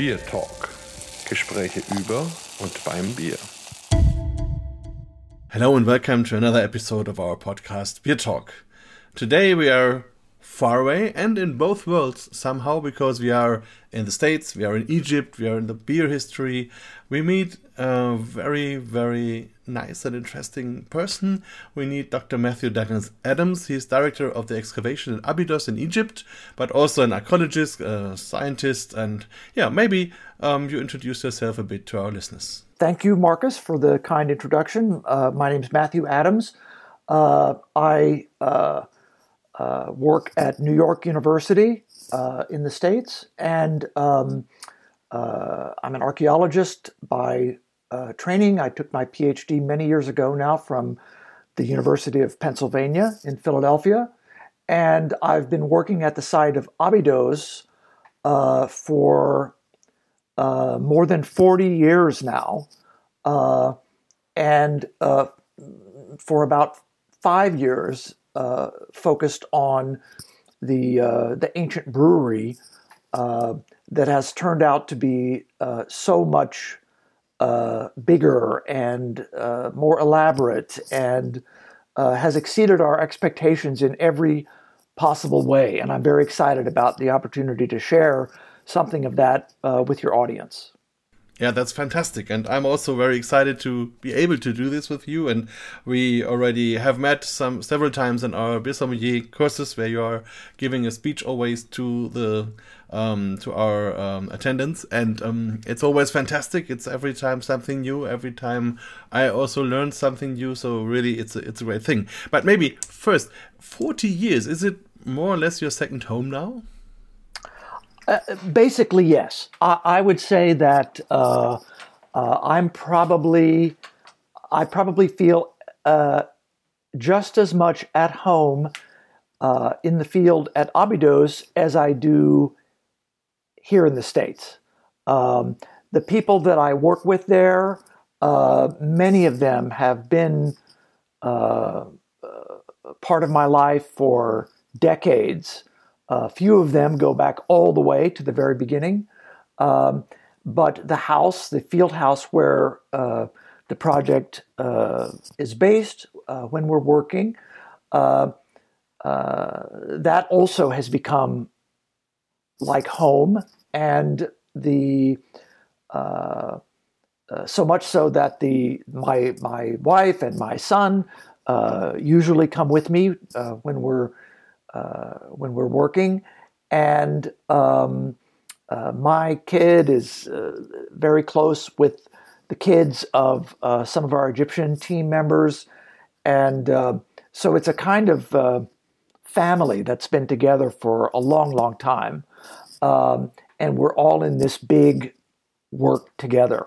Beer Talk. Gespräche über und beim Bier. Hello and welcome to another episode of our podcast Beer Talk. Today we are far away and in both worlds somehow because we are in the States, we are in Egypt, we are in the beer history. We meet a very, very nice and interesting person. We need Dr. Matthew Douglas Adams. He's director of the excavation in Abydos in Egypt, but also an archaeologist, a scientist, and yeah, maybe um, you introduce yourself a bit to our listeners. Thank you, Marcus, for the kind introduction. Uh, my name is Matthew Adams. Uh, I uh, uh, work at New York University uh, in the States, and um, uh, I'm an archaeologist by uh, training. I took my PhD many years ago now from the University of Pennsylvania in Philadelphia, and I've been working at the site of Abydos uh, for uh, more than 40 years now, and for about five years uh, focused on the uh, the ancient brewery uh, that has turned out to be uh, so much uh, bigger and uh, more elaborate and has exceeded our expectations in every possible way. And I'm very excited about the opportunity to share something of that with your audience. Yeah, that's fantastic. And I'm also very excited to be able to do this with you. And we already have met some several times in our beer courses where you are giving a speech always to the um, to our um, attendants. And um, it's always fantastic. It's every time something new. Every time I also learn something new. So really, it's a, it's a great thing. But maybe first, 40 years, is it more or less your second home now? Basically, yes. I, I, would say that uh, uh, I'm probably, I probably feel uh, just as much at home uh, in the field at Abydos as I do here in the States. Um, the people that I work with there, uh, many of them have been part of my life for decades. A few of them go back all the way to the very beginning. Um, but the house, the field house where uh, the project uh, is based uh, when we're working, uh, uh, that also has become like home. And the uh, so much so that the my my wife and my son usually come with me when we're uh, when we're working. And um, uh, my kid is uh, very close with the kids of uh, some of our Egyptian team members. And uh, so it's a kind of uh, family that's been together for a long, long time. Um, and we're all in this big work together.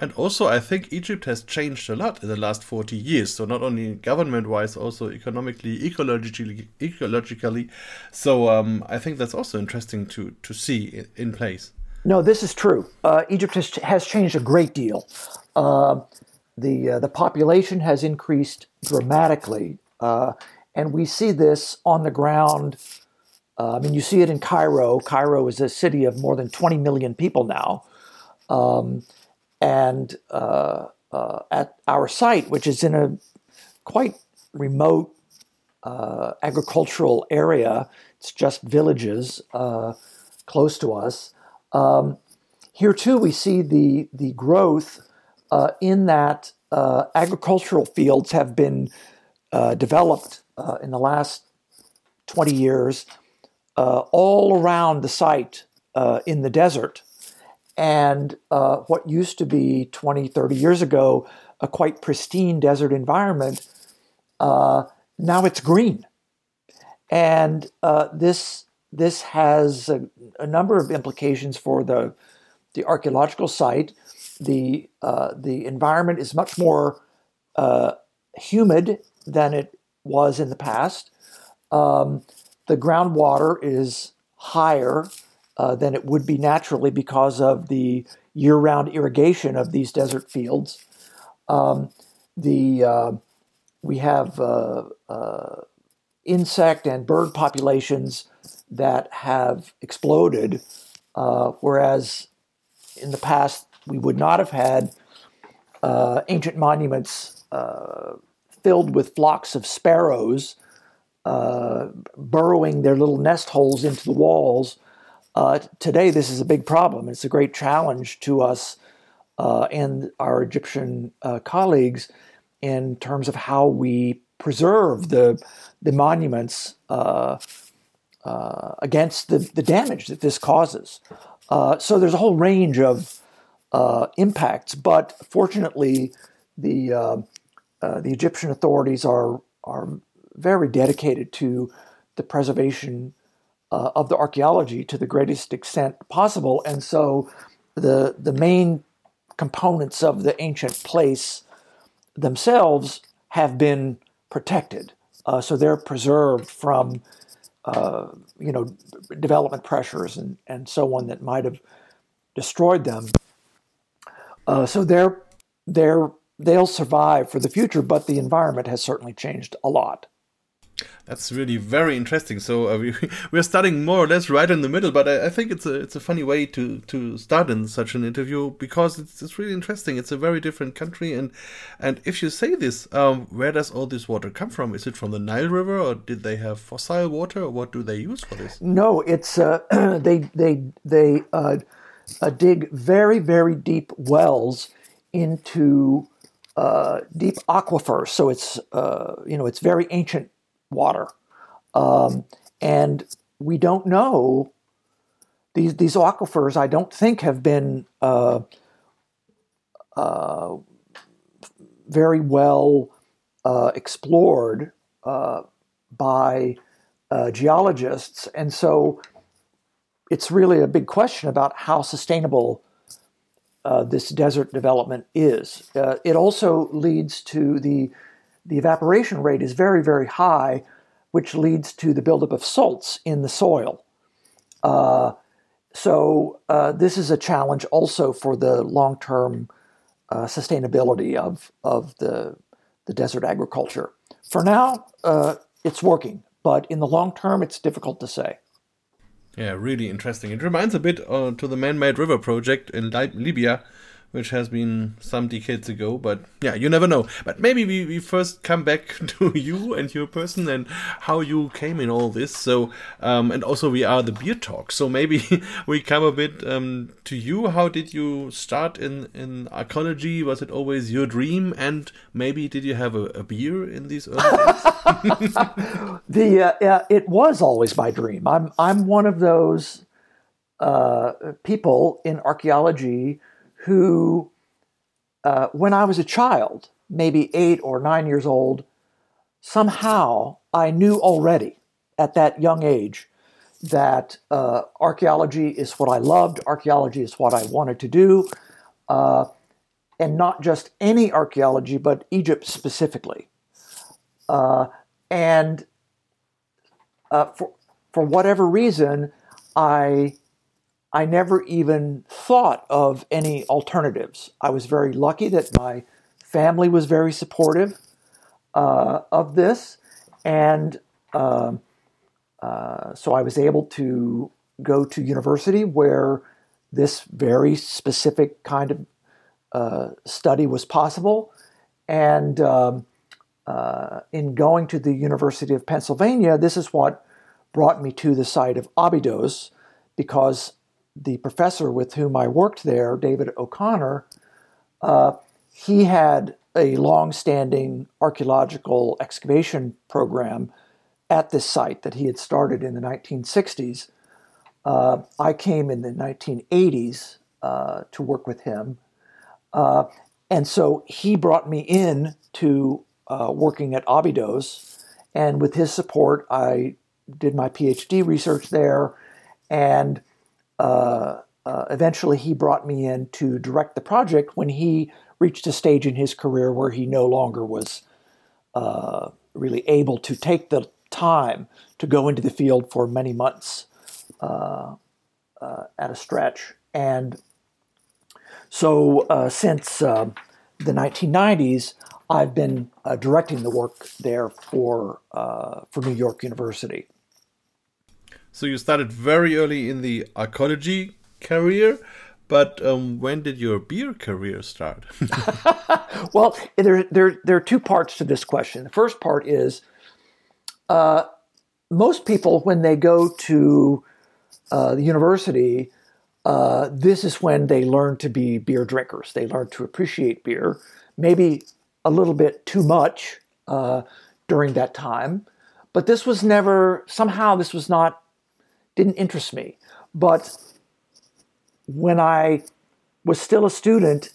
And also, I think Egypt has changed a lot in the last 40 years. So, not only government wise, also economically, ecologically. ecologically. So, um, I think that's also interesting to, to see in place. No, this is true. Uh, Egypt has, has changed a great deal. Uh, the, uh, the population has increased dramatically. Uh, and we see this on the ground. Uh, I mean, you see it in Cairo. Cairo is a city of more than 20 million people now. Um, and uh, uh, at our site, which is in a quite remote uh, agricultural area, it's just villages uh, close to us. Um, here too, we see the the growth uh, in that uh, agricultural fields have been developed in the last 20 years all around the site in the desert and uh, what used to be 20, 30 years ago, a quite pristine desert environment, uh, now it's green. And uh, this, this has a, a, number of implications for the, the archaeological site. The, uh, the environment is much more uh, humid than it was in the past. Um, the groundwater is higher uh, than it would be naturally because of the year-round irrigation of these desert fields. Um, the uh, we have uh, uh, insect and bird populations that have exploded whereas in the past we would not have had ancient monuments filled with flocks of sparrows uh, burrowing their little nest holes into the walls. Uh, today, this is a big problem. It's a great challenge to us and our Egyptian colleagues in terms of how we preserve the the monuments uh, uh, against the, the damage that this causes. Uh, so there's a whole range of uh, impacts, but fortunately, the uh, uh, the Egyptian authorities are are very dedicated to the preservation of the archaeology to the greatest extent possible, and so the the main components of the ancient place themselves have been protected. Uh, so they're preserved from, uh, you know, development pressures and, and so on that might have destroyed them. Uh, so they're, they're, they'll survive for the future, but the environment has certainly changed a lot. That's really very interesting. So uh, we we're starting more or less right in the middle, but I, I, think it's a it's a funny way to to start in such an interview because it's it's really interesting. It's a very different country, and and if you say this, um, where does all this water come from? Is it from the Nile River, or did they have fossil water, or what do they use for this? No, it's uh, they they they uh, uh, dig very very deep wells into uh, deep aquifers. So it's uh, you know it's very ancient water. Um, and we don't know these these aquifers. I don't think have been uh, uh, very well uh, explored uh, by uh, geologists, and so it's really a big question about how sustainable. Uh, this desert development is. it also leads to the the evaporation rate is very, very high, which leads to the buildup of salts in the soil. Uh, so uh, this is a challenge also for the long-term uh, sustainability of of the the desert agriculture. For now, uh, it's working, but in the long term, it's difficult to say. Yeah, really interesting. It reminds a bit uh, to the man-made river project in Libya, which has been some decades ago. But yeah, you never know. But maybe we, we first come back to you and your person and how you came in all this. So, um, and also we are the beer talk. So maybe we come a bit um, to you. How did you start in, in archaeology? Was it always your dream? And maybe did you have a, a beer in these early days? the uh, uh, it was always my dream. I'm I'm one of those uh, people in archaeology who, uh, when I was a child, maybe eight or nine years old, somehow I knew already at that young age that uh, archaeology is what I loved, archaeology is what I wanted to do, uh, and not just any archaeology, but Egypt specifically. Uh, and uh, for, for whatever reason, I I never even thought of any alternatives. I was very lucky that my family was very supportive uh, of this, and uh, uh, so I was able to go to university where this very specific kind of uh, study was possible. And um, uh, in going to the University of Pennsylvania, this is what brought me to the site of Abydos because the professor with whom I worked there, David O'Connor, uh, he had a long-standing archaeological excavation program at this site that he had started in the 1960s. Uh, I came in the 1980s uh, to work with him, uh, and so he brought me in to uh, working at Abydos, and with his support, I did my PhD research there, and uh, uh, eventually he brought me in to direct the project when he reached a stage in his career where he no longer was uh, really able to take the time to go into the field for many months uh, uh, at a stretch. And so since the 1990s, I've been directing the work there for for New York University. So you started very early in the archaeology career. But um, when did your beer career start? well, there, there, there are two parts to this question. The first part is uh, most people, when they go to uh, the university, uh, this is when they learn to be beer drinkers. They learn to appreciate beer, maybe a little bit too much uh, during that time. But this was never, somehow, this was not, didn't interest me. But when I was still a student,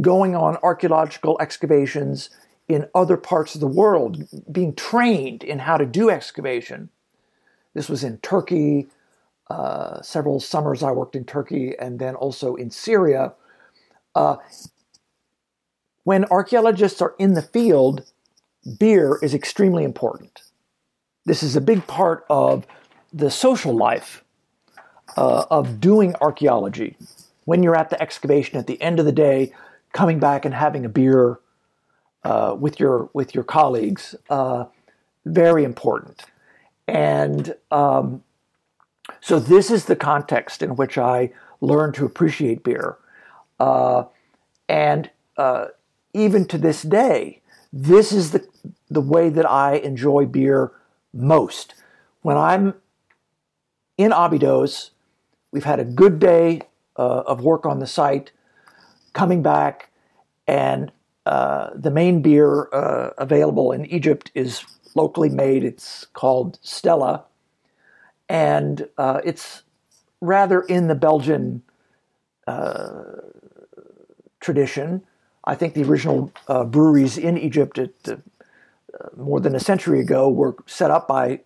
going on archaeological excavations in other parts of the world, being trained in how to do excavation. This was in Turkey, uh, several summers I worked in Turkey, and then also in Syria. Uh, when archaeologists are in the field, beer is extremely important. This is a big part of the social life uh, of doing archaeology. When you're at the excavation at the end of the day, coming back and having a beer uh, with your with your colleagues, uh, very important. And um, so this is the context in which I learned to appreciate beer. Uh, and uh, even to this day, this is the, the way that I enjoy beer most. When I'm in Abydos, we've had a good day uh, of work on the site, coming back, and uh, the main beer uh, available in Egypt is locally made. It's called Stella, and uh, it's rather in the Belgian uh, tradition. I think the original uh, breweries in Egypt at, more than a century ago were set up by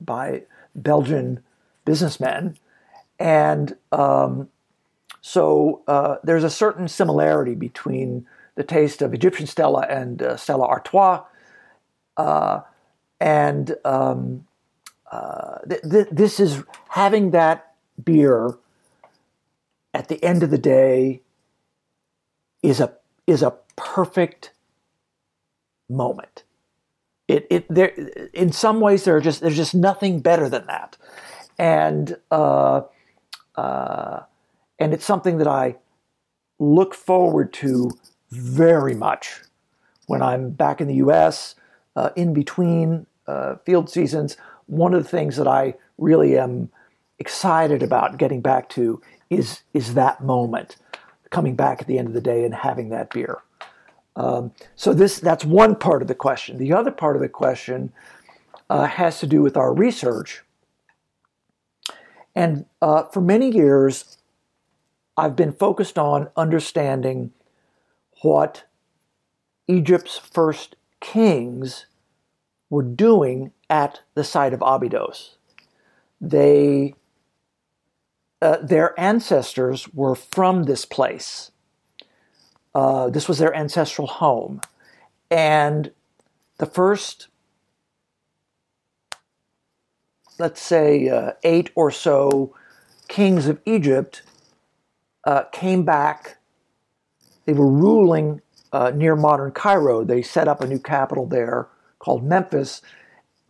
by Belgian businessmen, and um, so uh, there's a certain similarity between the taste of Egyptian Stella and uh, Stella Artois, uh, and um, th- th- this is having that beer at the end of the day is a is a perfect moment. It, it there in some ways there are just there's just nothing better than that, and uh, uh, and it's something that I look forward to very much when I'm back in the U.S. Uh, in between uh, field seasons. One of the things that I really am excited about getting back to is is that moment coming back at the end of the day and having that beer. Um, so this that's one part of the question. The other part of the question uh, has to do with our research. And uh, for many years, I've been focused on understanding what Egypt's first kings were doing at the site of Abydos. They uh, their ancestors were from this place. Uh, this was their ancestral home. And the first, let's say, uh, eight or so kings of Egypt uh, came back. They were ruling uh, near modern Cairo. They set up a new capital there called Memphis,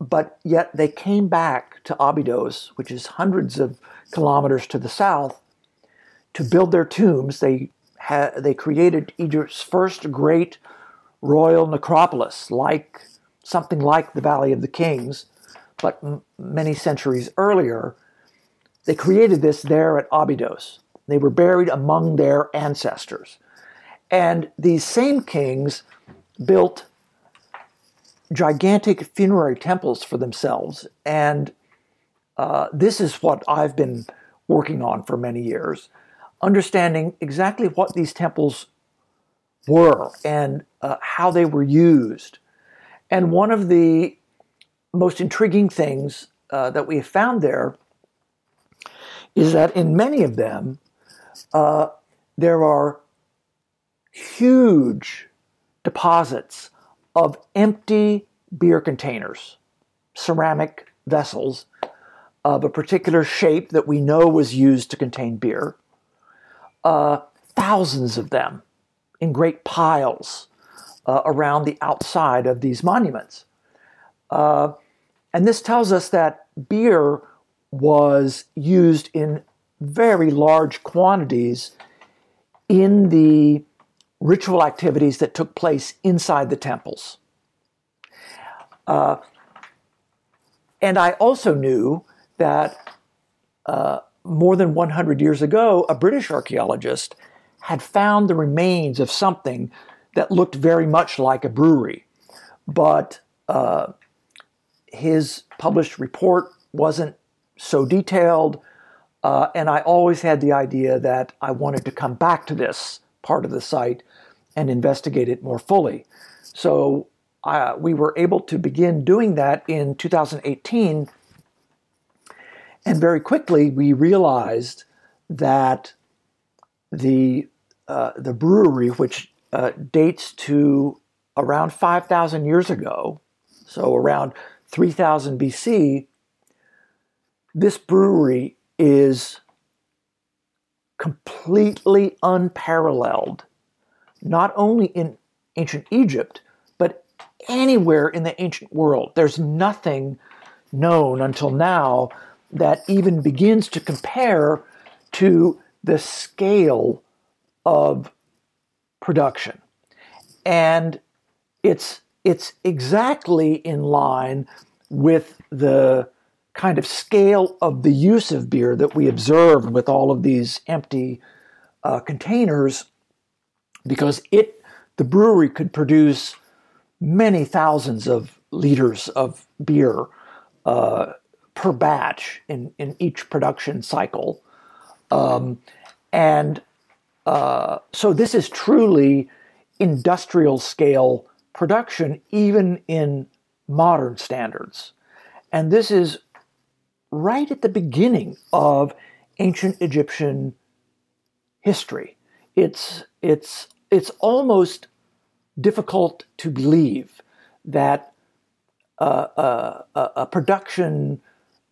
but yet they came back to Abydos, which is hundreds of kilometers to the south, to build their tombs. They ha- they created Egypt's first great royal necropolis, like something like the Valley of the Kings, but many centuries earlier. They created this there at Abydos. They were buried among their ancestors. And these same kings built gigantic funerary temples for themselves and uh, this is what I've been working on for many years, understanding exactly what these temples were and uh, how they were used. And one of the most intriguing things uh, that we have found there is that in many of them, uh, there are huge deposits of empty beer containers, ceramic vessels of a particular shape that we know was used to contain beer. Uh, thousands of them in great piles uh, around the outside of these monuments. Uh, and this tells us that beer was used in very large quantities in the ritual activities that took place inside the temples. Uh, and I also knew that uh, more than 100 years ago, a British archaeologist had found the remains of something that looked very much like a brewery. But uh, his published report wasn't so detailed, uh, and I always had the idea that I wanted to come back to this part of the site and investigate it more fully. So uh, we were able to begin doing that in 2018. And very quickly, we realized that the, uh, the brewery, which uh, dates to around 5,000 years ago, so around 3000 BC, this brewery is completely unparalleled, not only in ancient Egypt, but anywhere in the ancient world. There's nothing known until now that even begins to compare to the scale of production. And it's it's exactly in line with the kind of scale of the use of beer that we observed with all of these empty uh, containers because it the brewery could produce many thousands of liters of beer uh, per batch in, in each production cycle. Um, and uh, so this is truly industrial scale production, even in modern standards. And this is right at the beginning of ancient Egyptian history. It's, it's, it's almost difficult to believe that uh, uh, a production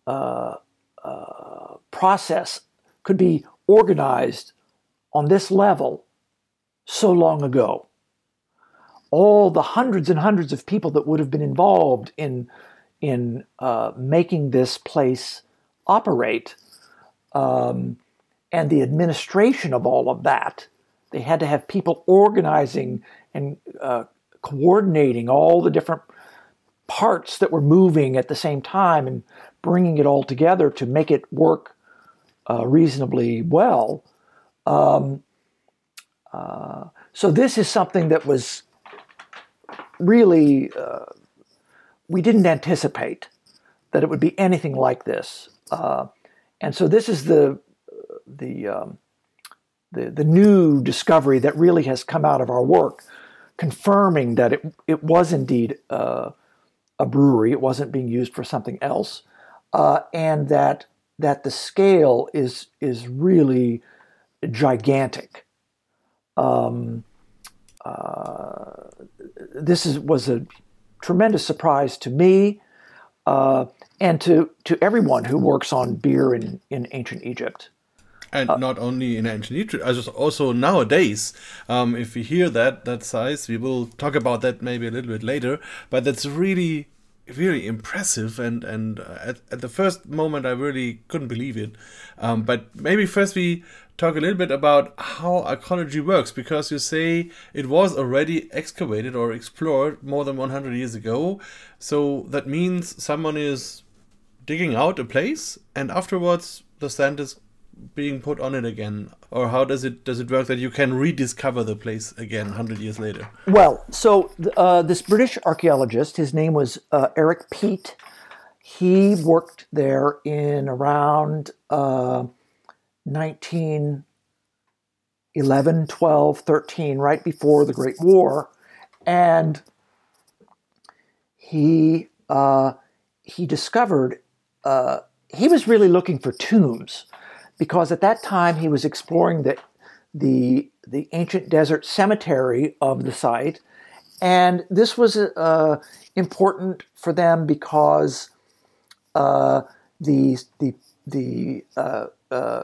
uh, uh, process could be organized on this level so long ago. All the hundreds and hundreds of people that would have been involved in in uh, making this place operate um, and the administration of all of that. They had to have people organizing and uh, coordinating all the different parts that were moving at the same time and bringing it all together to make it work uh, reasonably well. Um, uh, so this is something that was really uh, we didn't anticipate that it would be anything like this. Uh, and so this is the the, um, the the new discovery that really has come out of our work, confirming that it it was indeed uh, a brewery. It wasn't being used for something else, uh, and that that the scale is is really gigantic. Um, uh, this is was a tremendous surprise to me uh, and to, to everyone who works on beer in, in ancient Egypt. And uh, not only in ancient Egypt, also nowadays, um, if we hear that that size, we will talk about that maybe a little bit later. But that's really, really impressive. And and at, at the first moment, I really couldn't believe it. Um, but maybe first we talk a little bit about how archaeology works because you say it was already excavated or explored more than 100 years ago. So that means someone is digging out a place and afterwards the sand is being put on it again. Or how does it does it work that you can rediscover the place again 100 years later? Well so uh, this british archaeologist his name was uh, Eric Peet. He worked there in around uh, 1911, 12, 13, right before the Great War. And he, uh, he discovered, uh, he was really looking for tombs because at that time he was exploring the, the, the ancient desert cemetery of the site. And this was uh, important for them because uh, the, the, the uh, uh,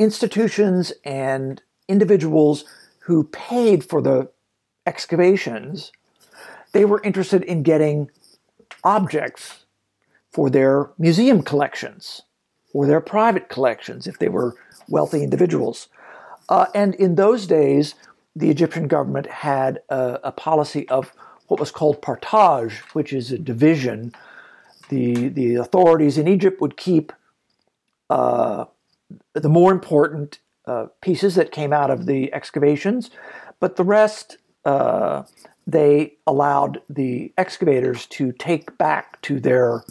institutions and individuals who paid for the excavations, they were interested in getting objects for their museum collections. or their private collections if they were wealthy individuals. Uh, and in those days, the Egyptian government had a, a, policy of what was called partage, which is a division. The, the authorities in Egypt would keep uh, the more important uh, pieces that came out of the excavations, but the rest uh, they allowed the excavators to take back to their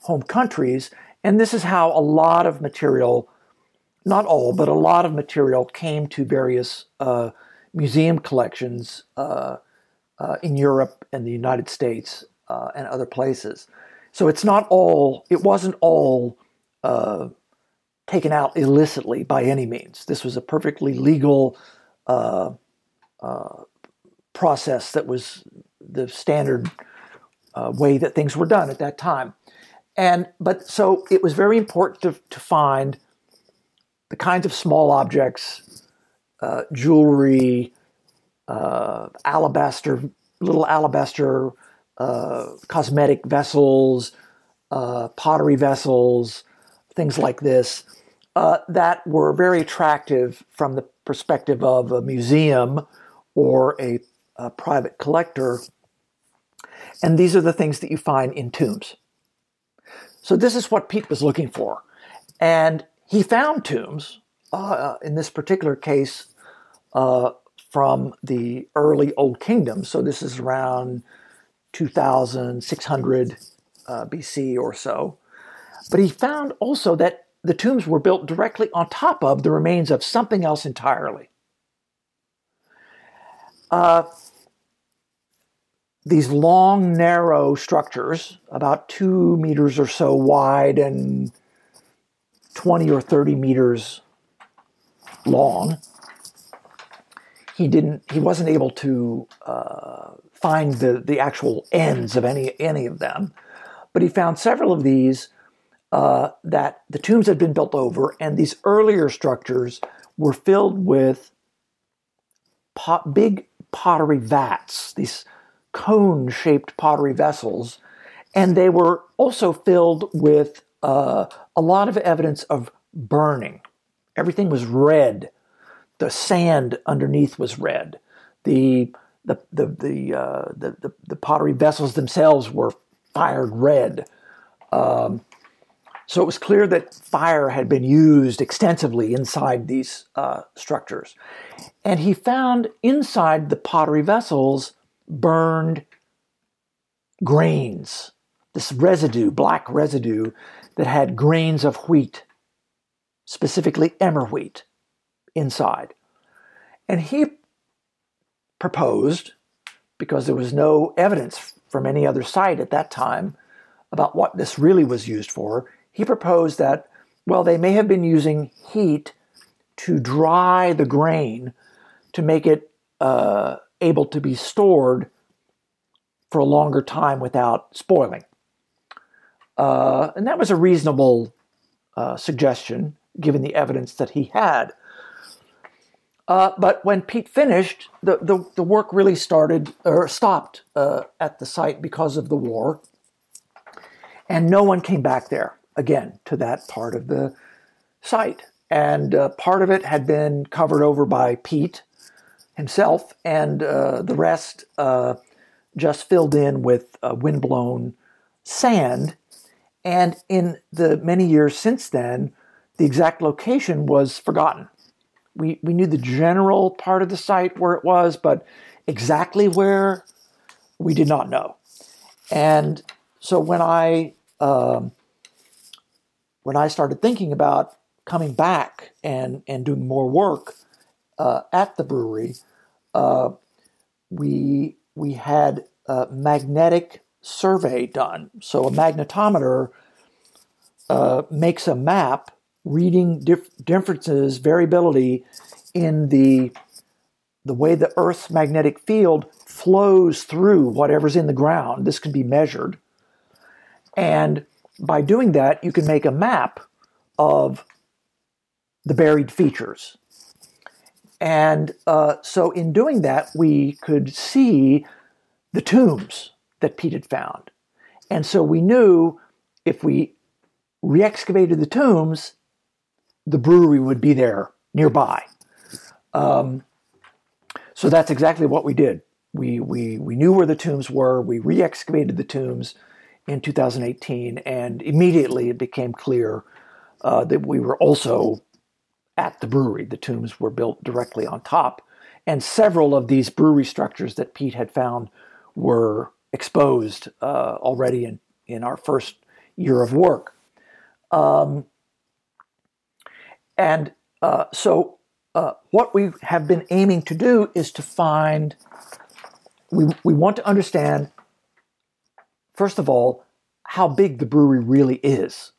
home countries. And this is how a lot of material, not all, but a lot of material came to various uh, museum collections uh, uh, in Europe and the United States uh, and other places. So it's not all, it wasn't all taken out illicitly by any means. This was a perfectly legal uh, process that was the standard uh, way that things were done at that time. And but so it was very important to, to find the kinds of small objects, uh, jewelry, uh, alabaster, little alabaster uh, cosmetic vessels, uh, pottery vessels, things like this, uh, that were very attractive from the perspective of a museum or a a private collector. And these are the things that you find in tombs. So this is what Peet was looking for. And he found tombs, uh, in this particular case, uh, from the early Old Kingdom. So this is around 2600 uh, BC or so. But he found also that the tombs were built directly on top of the remains of something else entirely. Uh, these long, narrow structures, about two meters or so wide and 20 or 30 meters long. He didn't. He wasn't able to uh, find the the actual ends of any any of them, but he found several of these uh, that the tombs had been built over, and these earlier structures were filled with pot, big pottery vats. These cone shaped pottery vessels, and they were also filled with uh, a lot of evidence of burning. Everything was red. The sand underneath was red. The the the the, uh, the, the, the, pottery vessels themselves were fired red. Um, so it was clear that fire had been used extensively inside these uh, structures. And he found inside the pottery vessels burned grains, this residue, black residue that had grains of wheat, specifically emmer wheat, inside. And he proposed, because there was no evidence from any other site at that time about what this really was used for, he proposed that, well, they may have been using heat to dry the grain to make it uh, able to be stored for a longer time without spoiling. Uh, and that was a reasonable uh, suggestion given the evidence that he had. Uh, but when Peet finished, the, the, the, work really started or stopped uh, at the site because of the war. And no one came back there again to that part of the site. And uh, part of it had been covered over by Peet himself, and uh, the rest uh, just filled in with uh, windblown sand. And in the many years since then, the exact location was forgotten. We, we knew the general part of the site where it was, but exactly where we did not know. And so when I um, when I started thinking about coming back and and doing more work, uh, at the brewery, uh, we we had a magnetic survey done. So a magnetometer uh, makes a map reading dif- differences, variability in the the way the Earth's magnetic field flows through whatever's in the ground. This can be measured, and by doing that, you can make a map of the buried features. And uh, so, in doing that, we could see the tombs that Peet had found. And so we knew if we re excavated the tombs, the brewery would be there nearby. Um, so that's exactly what we did. We, we, we knew where the tombs were, we re excavated the tombs in 2018, and immediately it became clear uh, that we were also at the brewery. The tombs were built directly on top, and several of these brewery structures that Peet had found were exposed uh, already in, in our first year of work. Um, and uh, so, uh, what we have been aiming to do is to find, we, we want to understand, first of all, how big the brewery really is.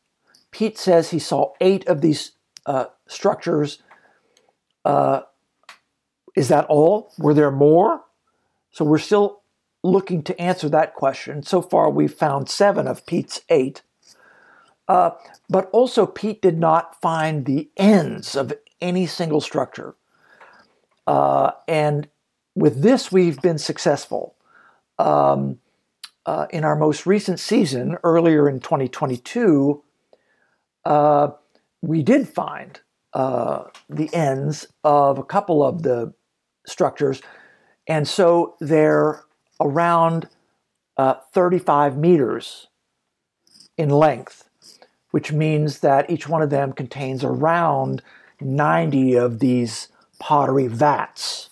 Peet says he saw eight of these uh, structures. Uh, is that all? Were there more? So we're still looking to answer that question. So far, we've found seven of Peet's eight. Uh, but also, Peet did not find the ends of any single structure. Uh, and with this, we've been successful. Um, uh, in our most recent season, earlier in 2022, uh, we did find uh, the ends of a couple of the structures. And so they're around uh, 35 meters in length, which means that each one of them contains around 90 of these pottery vats.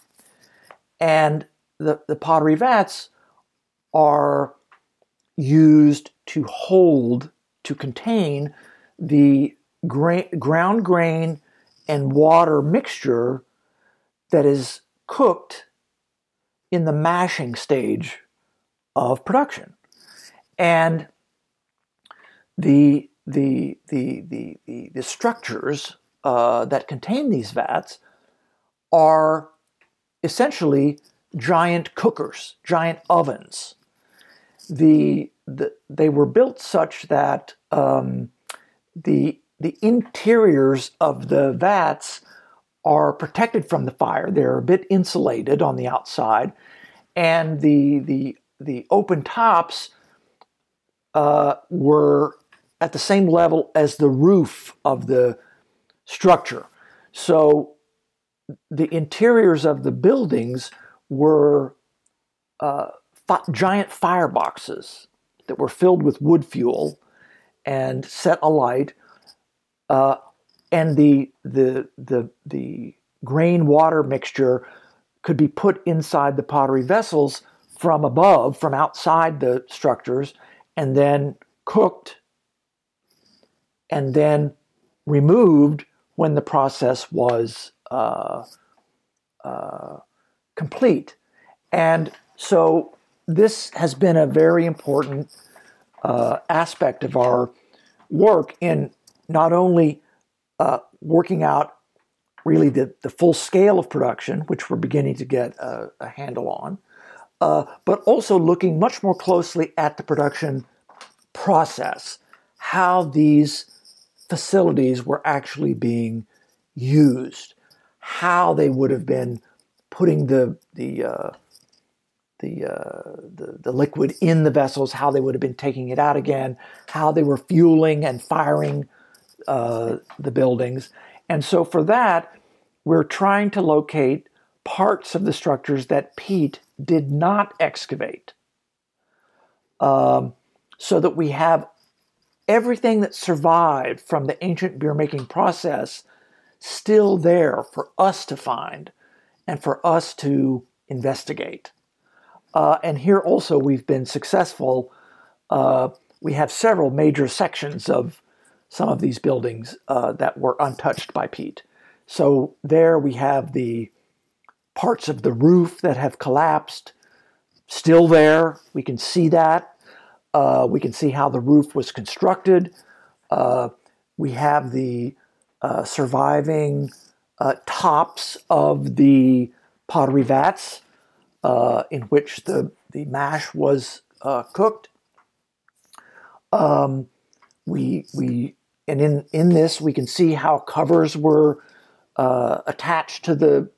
And the, the pottery vats are used to hold, to contain the gra- ground grain and water mixture that is cooked in the mashing stage of production. And the, the, the, the, the, the structures uh, that contain these vats are essentially giant cookers, giant ovens. The, the, they were built such that um, the, the interiors of the vats are protected from the fire. They're a bit insulated on the outside, and the the the open tops uh, were at the same level as the roof of the structure. So the interiors of the buildings were uh, fi- giant fireboxes that were filled with wood fuel and set alight. Uh, and the the the the grain water mixture could be put inside the pottery vessels from above, from outside the structures, and then cooked and then removed when the process was uh, uh, complete. And so this has been a very important uh, aspect of our work in not only uh, working out really the, the full scale of production, which we're beginning to get a, a handle on, uh, but also looking much more closely at the production process, how these facilities were actually being used, how they would have been putting the the uh, the, uh, the, the liquid in the vessels, how they would have been taking it out again, how they were fueling and firing uh, the buildings. And so for that, we're trying to locate parts of the structures that Peet did not excavate um, so that we have everything that survived from the ancient beer making process still there for us to find and for us to investigate. Uh, and here also we've been successful. Uh, we have several major sections of some of these buildings uh, that were untouched by Peet. So there we have the parts of the roof that have collapsed still there. We can see that. Uh, we can see how the roof was constructed. Uh, we have the uh, surviving uh, tops of the pottery vats uh, in which the, the mash was cooked. Um, we, we and in in this we can see how covers were uh, attached to the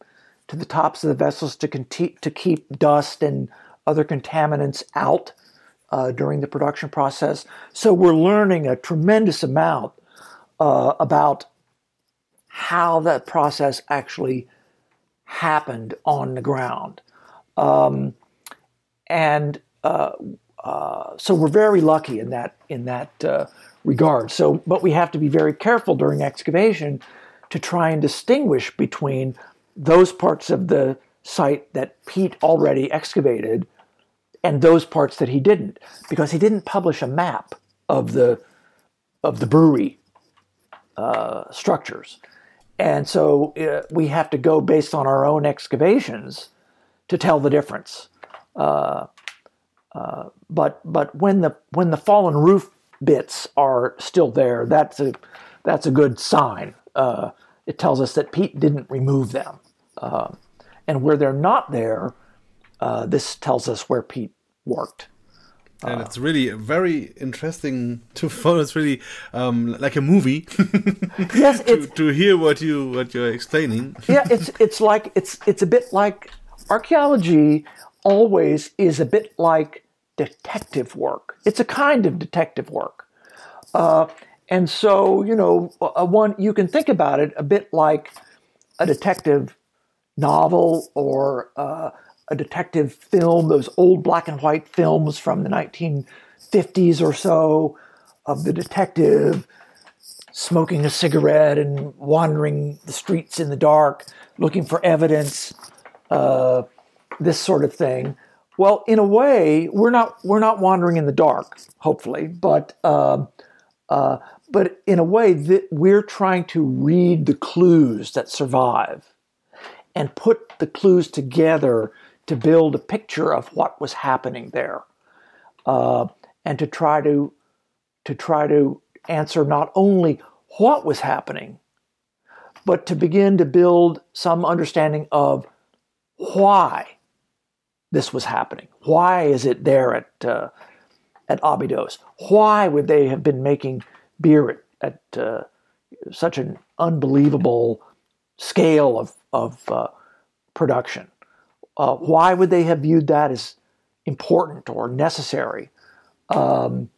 to the tops of the vessels to conti- to keep dust and other contaminants out uh, during the production process. So we're learning a tremendous amount uh, about how that process actually happened on the ground. Um, and uh, uh, so we're very lucky in that in that uh, regard. So, but we have to be very careful during excavation to try and distinguish between those parts of the site that Peet already excavated and those parts that he didn't, because he didn't publish a map of the of the brewery uh, structures, and so uh, we have to go based on our own excavations to tell the difference. Uh, uh but but when the when the fallen roof bits are still there, that's a that's a good sign. Uh, it tells us that Peet didn't remove them. Uh, and where they're not there, uh, this tells us where Peet worked. And it's really very interesting to follow. It's really um, like a movie. yes, to, to, hear what you what you're explaining. yeah, it's it's like it's it's a bit like archaeology. Always is a bit like detective work. It's a kind of detective work, uh, and so you know, one you can think about it a bit like a detective novel or uh, a detective film, those old black and white films from the 1950s or so of the detective smoking a cigarette and wandering the streets in the dark, looking for evidence, uh, this sort of thing. Well, in a way, we're not we're not wandering in the dark, hopefully, but uh, uh, but in a way that we're trying to read the clues that survive and put the clues together to build a picture of what was happening there, uh, and to try to to try to answer not only what was happening, but to begin to build some understanding of why this was happening. Why is it there at uh, at Abydos? Why would they have been making beer at, at uh, such an unbelievable scale of of uh, production. Uh, why would they have viewed that as important or necessary? Um,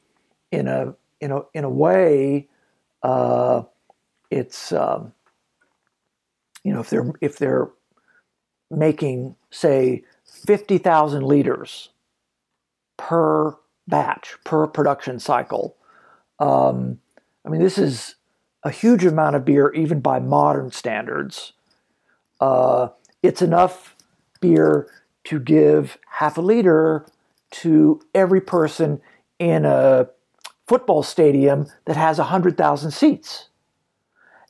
in a in a in a way, uh, it's um, you know if they're if they're making say fifty thousand liters per batch per production cycle. Um, I mean, this is a huge amount of beer, even by modern standards. Uh, it's enough beer to give half a liter to every person in a football stadium that has 100,000 seats.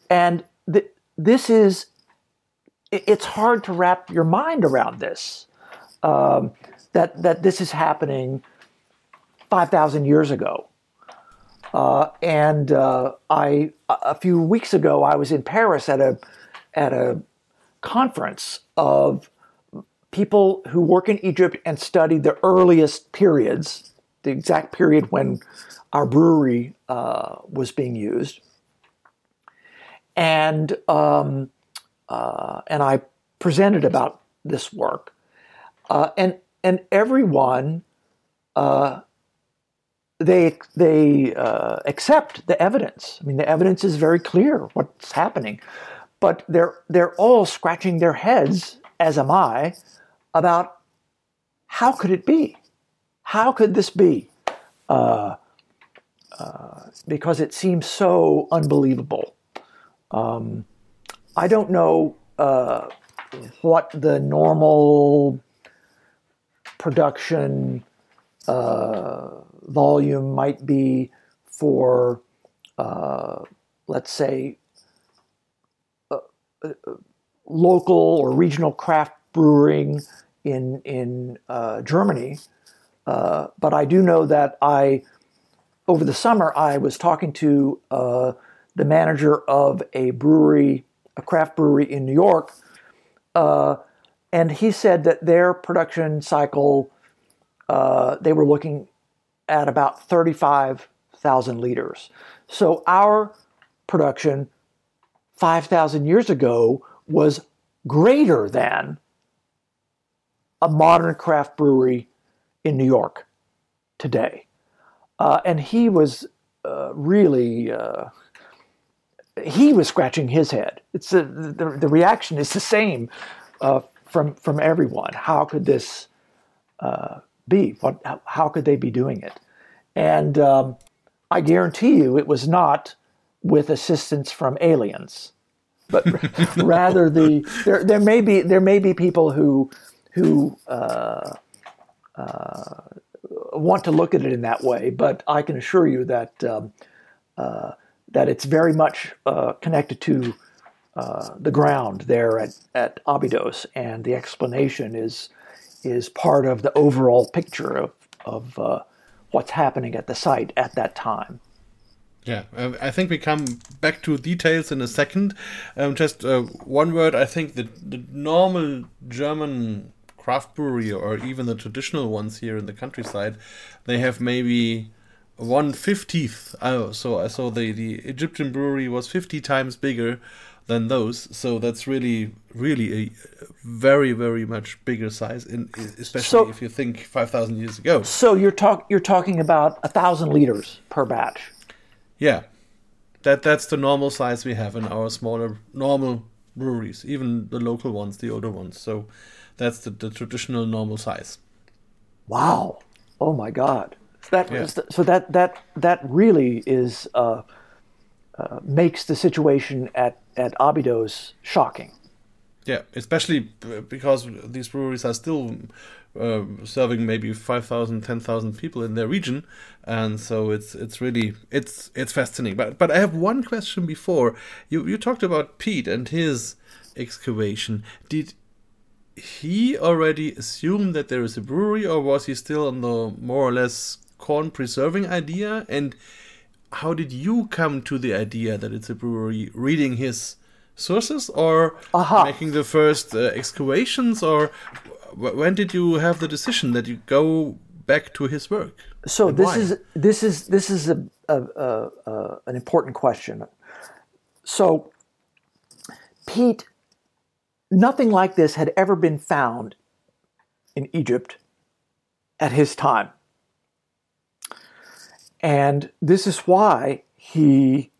And th- this is, it's hard to wrap your mind around this, um, that, that this is happening 5,000 years ago. Uh, and uh, I, a few weeks ago, I was in Paris at a, at a conference of people who work in Egypt and study the earliest periods, the exact period when our brewery uh, was being used. And, um, uh, and I presented about this work. Uh, and, and everyone, uh, they, they uh, accept the evidence. I mean, the evidence is very clear what's happening but they're they're all scratching their heads, as am I, about how could it be? How could this be? Uh, uh, because it seems so unbelievable. Um, I don't know uh, what the normal production uh, volume might be for, uh, let's say, local or regional craft brewing in in uh, Germany. Uh, but I do know that I, over the summer, I was talking to uh, the manager of a brewery, a craft brewery in New York, uh, and he said that their production cycle, uh, they were looking at about thirty-five thousand liters. So our production 5,000 years ago was greater than a modern craft brewery in New York. today. Uh, and he was uh, really uh, he was scratching his head. It's a, the the reaction is the same uh, from from everyone. How could this uh, be? What? How, could they be doing it? And um, I guarantee you, it was not with assistance from aliens, but rather the there there may be there may be people who who uh, uh, want to look at it in that way, but I can assure you that um, uh, that it's very much uh, connected to uh, the ground there at, at Abydos, and the explanation is is part of the overall picture of of uh, what's happening at the site at that time. Yeah, uh, I think we come back to details in a second. Um, just uh, one word. I think the the normal German craft brewery or even the traditional ones here in the countryside, they have maybe one fiftieth. Oh, so so the the Egyptian brewery was fifty times bigger than those. So that's really really a very very much bigger size, in, especially so, if you think five thousand years ago. So you're talk you're talking about a thousand liters per batch. Yeah, that that's the normal size we have in our smaller normal breweries, even the local ones, the older ones. So that's the, the traditional normal size. Wow! Oh my God! That yeah. so that that that really is uh, uh, makes the situation at at Abydos shocking. Yeah, especially because these breweries are still uh, serving maybe 5,000, 10,000 people in their region, and so it's it's really it's it's fascinating. But but I have one question before you you talked about Peet and his excavation. Did he already assume that there is a brewery, or was he still on the more or less corn preserving idea? And how did you come to the idea that it's a brewery? Reading his sources, or making the first uh, excavations, or when did you have the decision that you go back to his work? So this why? is this is this is a, a, a, a an important question. So Peet Nothing like this had ever been found in Egypt at his time. And this is why he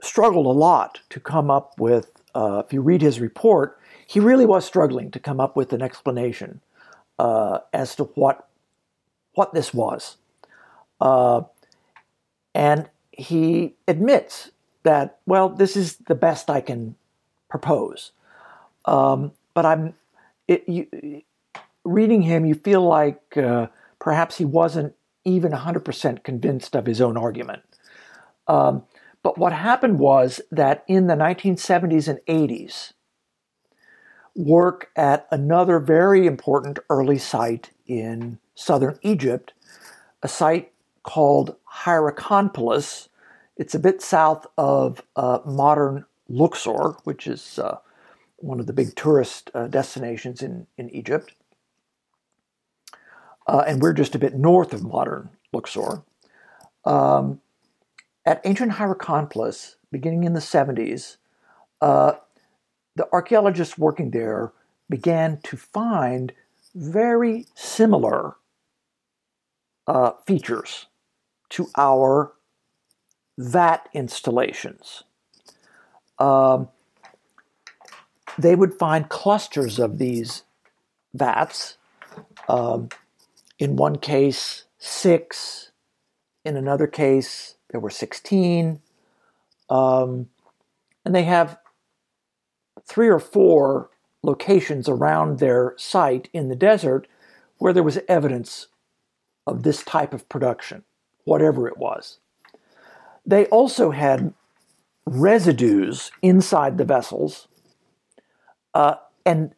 struggled a lot to come up with, uh, if you read his report, he really was struggling to come up with an explanation uh, as to what, what this was. Uh, and he admits that, well, this is the best I can propose. Um, but I'm it, you, reading him, you feel like uh, perhaps he wasn't even 100% convinced of his own argument. Um, but what happened was that in the 1970s and 80s, work at another very important early site in southern Egypt, a site called Hierakonpolis. It's a bit south of uh, modern Luxor, which is uh, one of the big tourist uh, destinations in, in Egypt. Uh, and we're just a bit north of modern Luxor. Um, at ancient Hierakonpolis, beginning in the 70s, uh, the archaeologists working there began to find very similar uh, features to our vat installations um, they would find clusters of these vats. Um, in one case, six. In another case, there were 16. Um, and they have three or four locations around their site in the desert where there was evidence of this type of production, whatever it was. They also had residues inside the vessels. Uh, and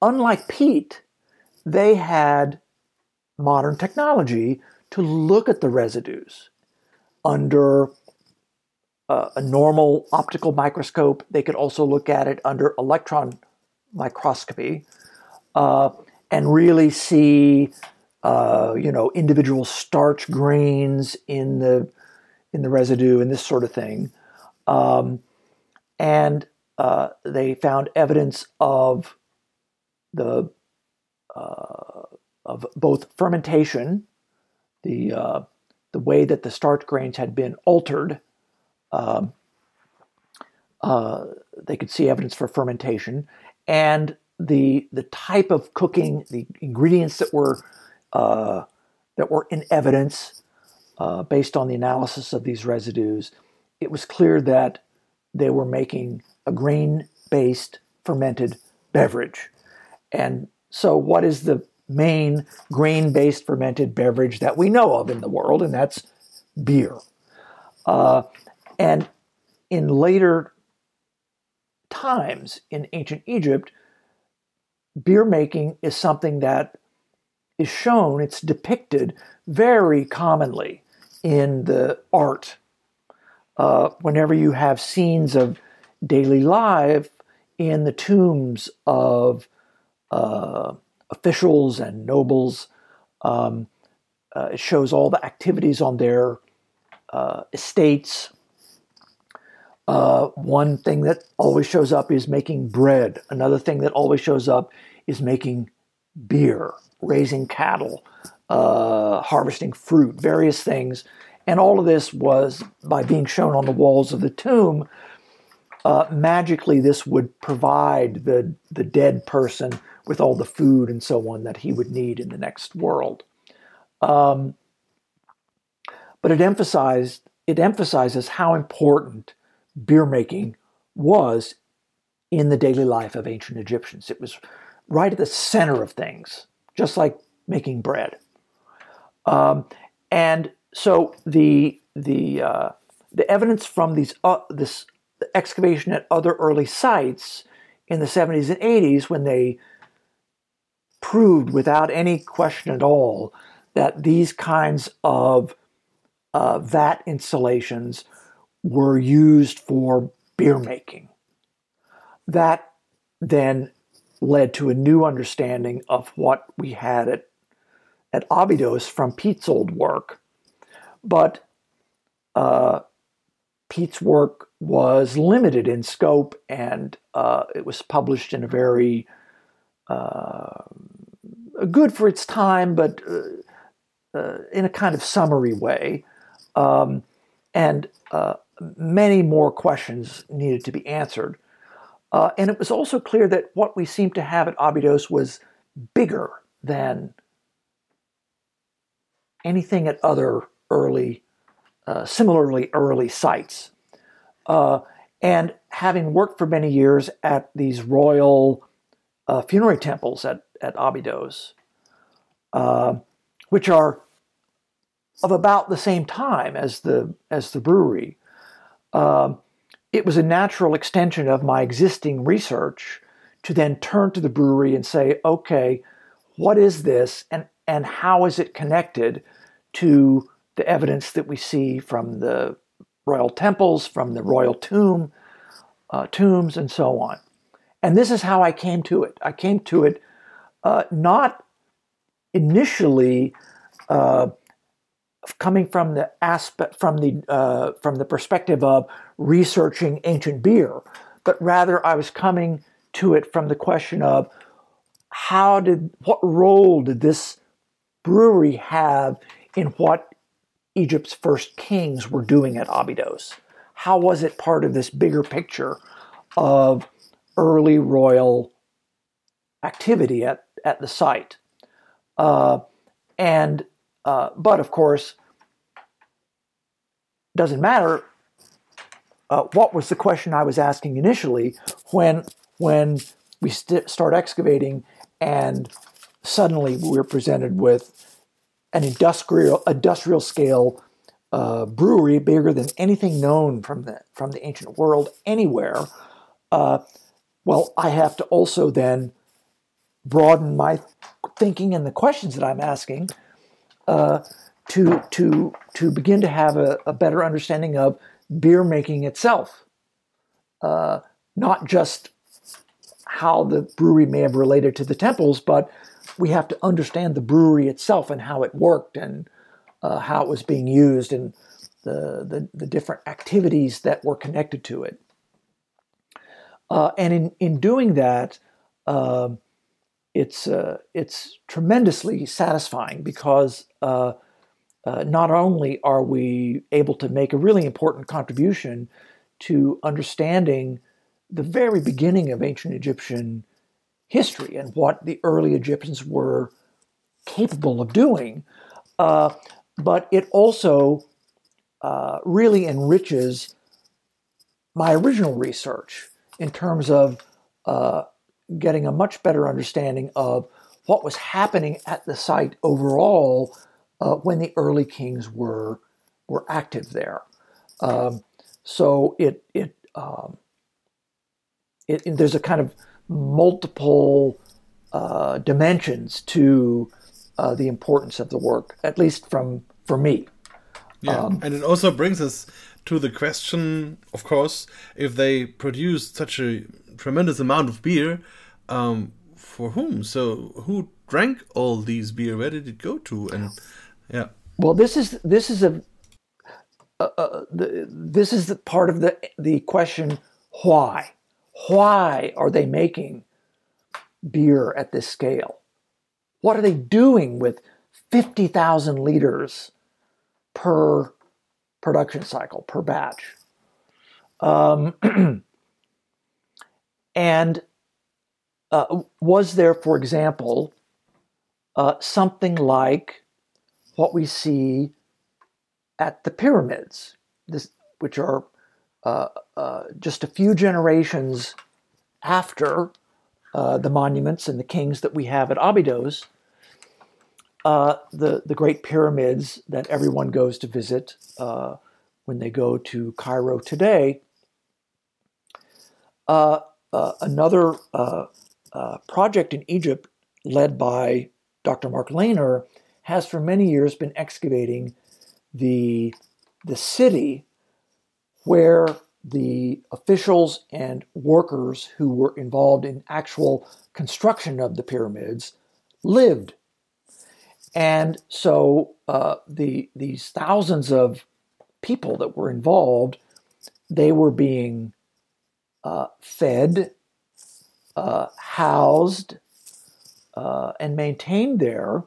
unlike Peet, they had modern technology to look at the residues under uh, a normal optical microscope. They could also look at it under electron microscopy uh, and really see, uh, you know, individual starch grains in the in the residue and this sort of thing. Um, and uh, they found evidence of the uh, of both fermentation, the uh, the way that the starch grains had been altered. Um, uh, they could see evidence for fermentation, and the the type of cooking, the ingredients that were uh, that were in evidence uh, based on the analysis of these residues, it was clear that they were making a grain based fermented beverage. And so, what is the main grain based fermented beverage that we know of in the world? And that's beer. Uh, and in later times in ancient Egypt, beer making is something that is shown, it's depicted very commonly in the art. Uh, whenever you have scenes of daily life in the tombs of uh, officials and nobles, um, uh, it shows all the activities on their uh, estates. Uh, one thing that always shows up is making bread. Another thing that always shows up is making beer, raising cattle, uh, harvesting fruit, various things. And all of this was by being shown on the walls of the tomb. Uh, magically, this would provide the, the dead person with all the food and so on that he would need in the next world. Um, but it emphasized it emphasizes how important beer making was in the daily life of ancient Egyptians. It was right at the center of things, just like making bread. Um, and so the the uh, the evidence from these uh, this excavation at other early sites in the 70s and 80s when they proved without any question at all that these kinds of uh, vat installations were used for beer making. That then led to a new understanding of what we had at, at Abydos from Peet's old work. But uh, Peet's work was limited in scope and uh, it was published in a very uh, good for its time, but uh, uh, in a kind of summary way. Um, and uh, many more questions needed to be answered. Uh, and it was also clear that what we seemed to have at Abydos was bigger than anything at other early, similarly early sites. Uh, and having worked for many years at these royal uh, funerary temples at, at Abydos, uh, which are of about the same time as the as the brewery, um, it was a natural extension of my existing research to then turn to the brewery and say, okay, what is this and, and how is it connected to the evidence that we see from the royal temples, from the royal tomb, uh, tombs, and so on. And this is how I came to it. I came to it uh, not initially uh, coming from the aspect from the uh, from the perspective of researching ancient beer, but rather I was coming to it from the question of how did what role did this brewery have in what Egypt's first kings were doing at Abydos? How was it part of this bigger picture of early royal activity at, at the site? Uh, and uh, but of course, doesn't matter. Uh, what was the question I was asking initially when when we st- start excavating and suddenly we're presented with an industrial industrial scale uh, brewery bigger than anything known from the from the ancient world anywhere. Uh, well, I have to also then broaden my thinking and the questions that I'm asking uh, to to to begin to have a, a, better understanding of beer making itself, uh, not just how the brewery may have related to the temples, but we have to understand the brewery itself and how it worked and uh, how it was being used and the, the, the different activities that were connected to it. Uh, and in, in doing that, uh, it's it's tremendously satisfying because uh, uh, not only are we able to make a really important contribution to understanding the very beginning of ancient Egyptian history and what the early Egyptians were capable of doing, uh, but it also uh, really enriches my original research in terms of uh, getting a much better understanding of what was happening at the site overall uh, when the early kings were were active there. Um, so it it, um, it, it, there's a kind of multiple uh, dimensions to uh, the importance of the work, at least from for me. Yeah, um, and it also brings us to the question, of course, if they produce such a tremendous amount of beer, um, for whom? So who drank all these beer? Where did it go to? And yeah. Well, this is this is a uh, uh, the, this is the part of the the question why why are they making beer at this scale? What are they doing with 50,000 liters per production cycle per batch? Um, and uh, was there, for example, uh, something like what we see at the pyramids, this, which are uh, uh just a few generations after uh, the monuments and the kings that we have at Abydos, uh, the, the great pyramids that everyone goes to visit when they go to Cairo today. another project in Egypt led by Dr. Mark Lehner has for many years been excavating the, the city where the officials and workers who were involved in actual construction of the pyramids lived. And so uh, the, these thousands of people that were involved, they were being uh, fed uh, housed uh, and maintained there.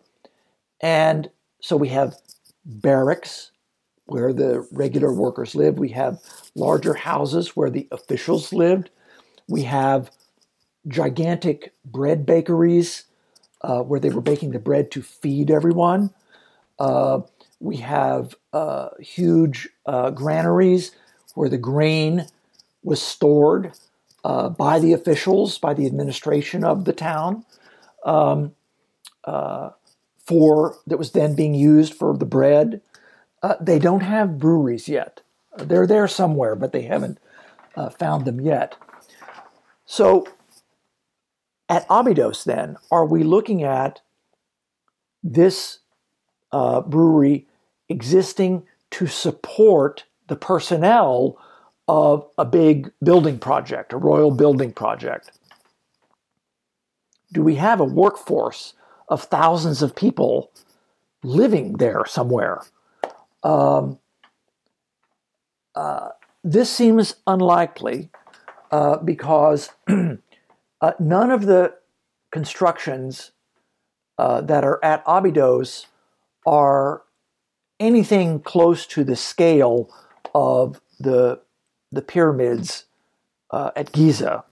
And so we have barracks where the regular workers live. We have larger houses where the officials lived. We have gigantic bread bakeries uh, where they were baking the bread to feed everyone. Uh, we have uh, huge uh, granaries where the grain was stored uh, by the officials, by the administration of the town, um, uh, for that was then being used for the bread. Uh, they don't have breweries yet. They're there somewhere, but they haven't uh, found them yet. So, at Abydos, then, are we looking at this uh, brewery existing to support the personnel of a big building project, a royal building project? Do we have a workforce of thousands of people living there somewhere? Um, uh, this seems unlikely uh, because uh, none of the constructions uh, that are at Abydos are anything close to the scale of the the pyramids uh, at Giza,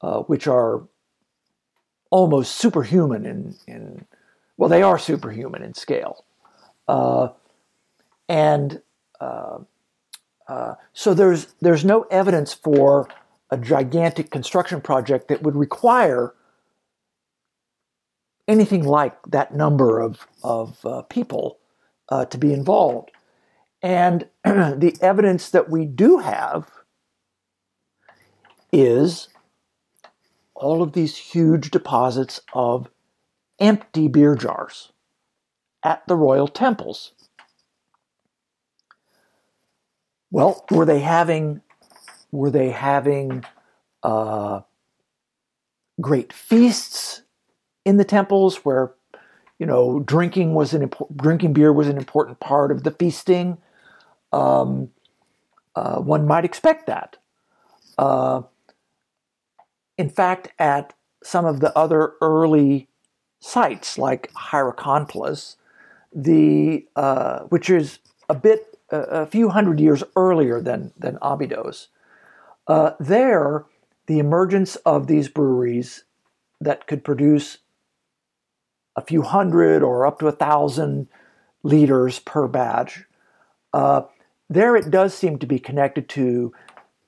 uh, which are almost superhuman in, in, well, they are superhuman in scale. Uh, and uh, uh, so there's, there's no evidence for a gigantic construction project that would require anything like that number of, of uh, people to be involved. And the evidence that we do have is all of these huge deposits of empty beer jars at the royal temples. Well, were they having were they having uh, great feasts in the temples where you know drinking was an drinking beer was an important part of the feasting? um, uh, one might expect that. Uh, in fact, at some of the other early sites like Hierakonpolis, the uh, which is a bit a few hundred years earlier than than Abydos. Uh, there, the emergence of these breweries that could produce a few hundred or up to a thousand liters per batch. Uh, there, it does seem to be connected to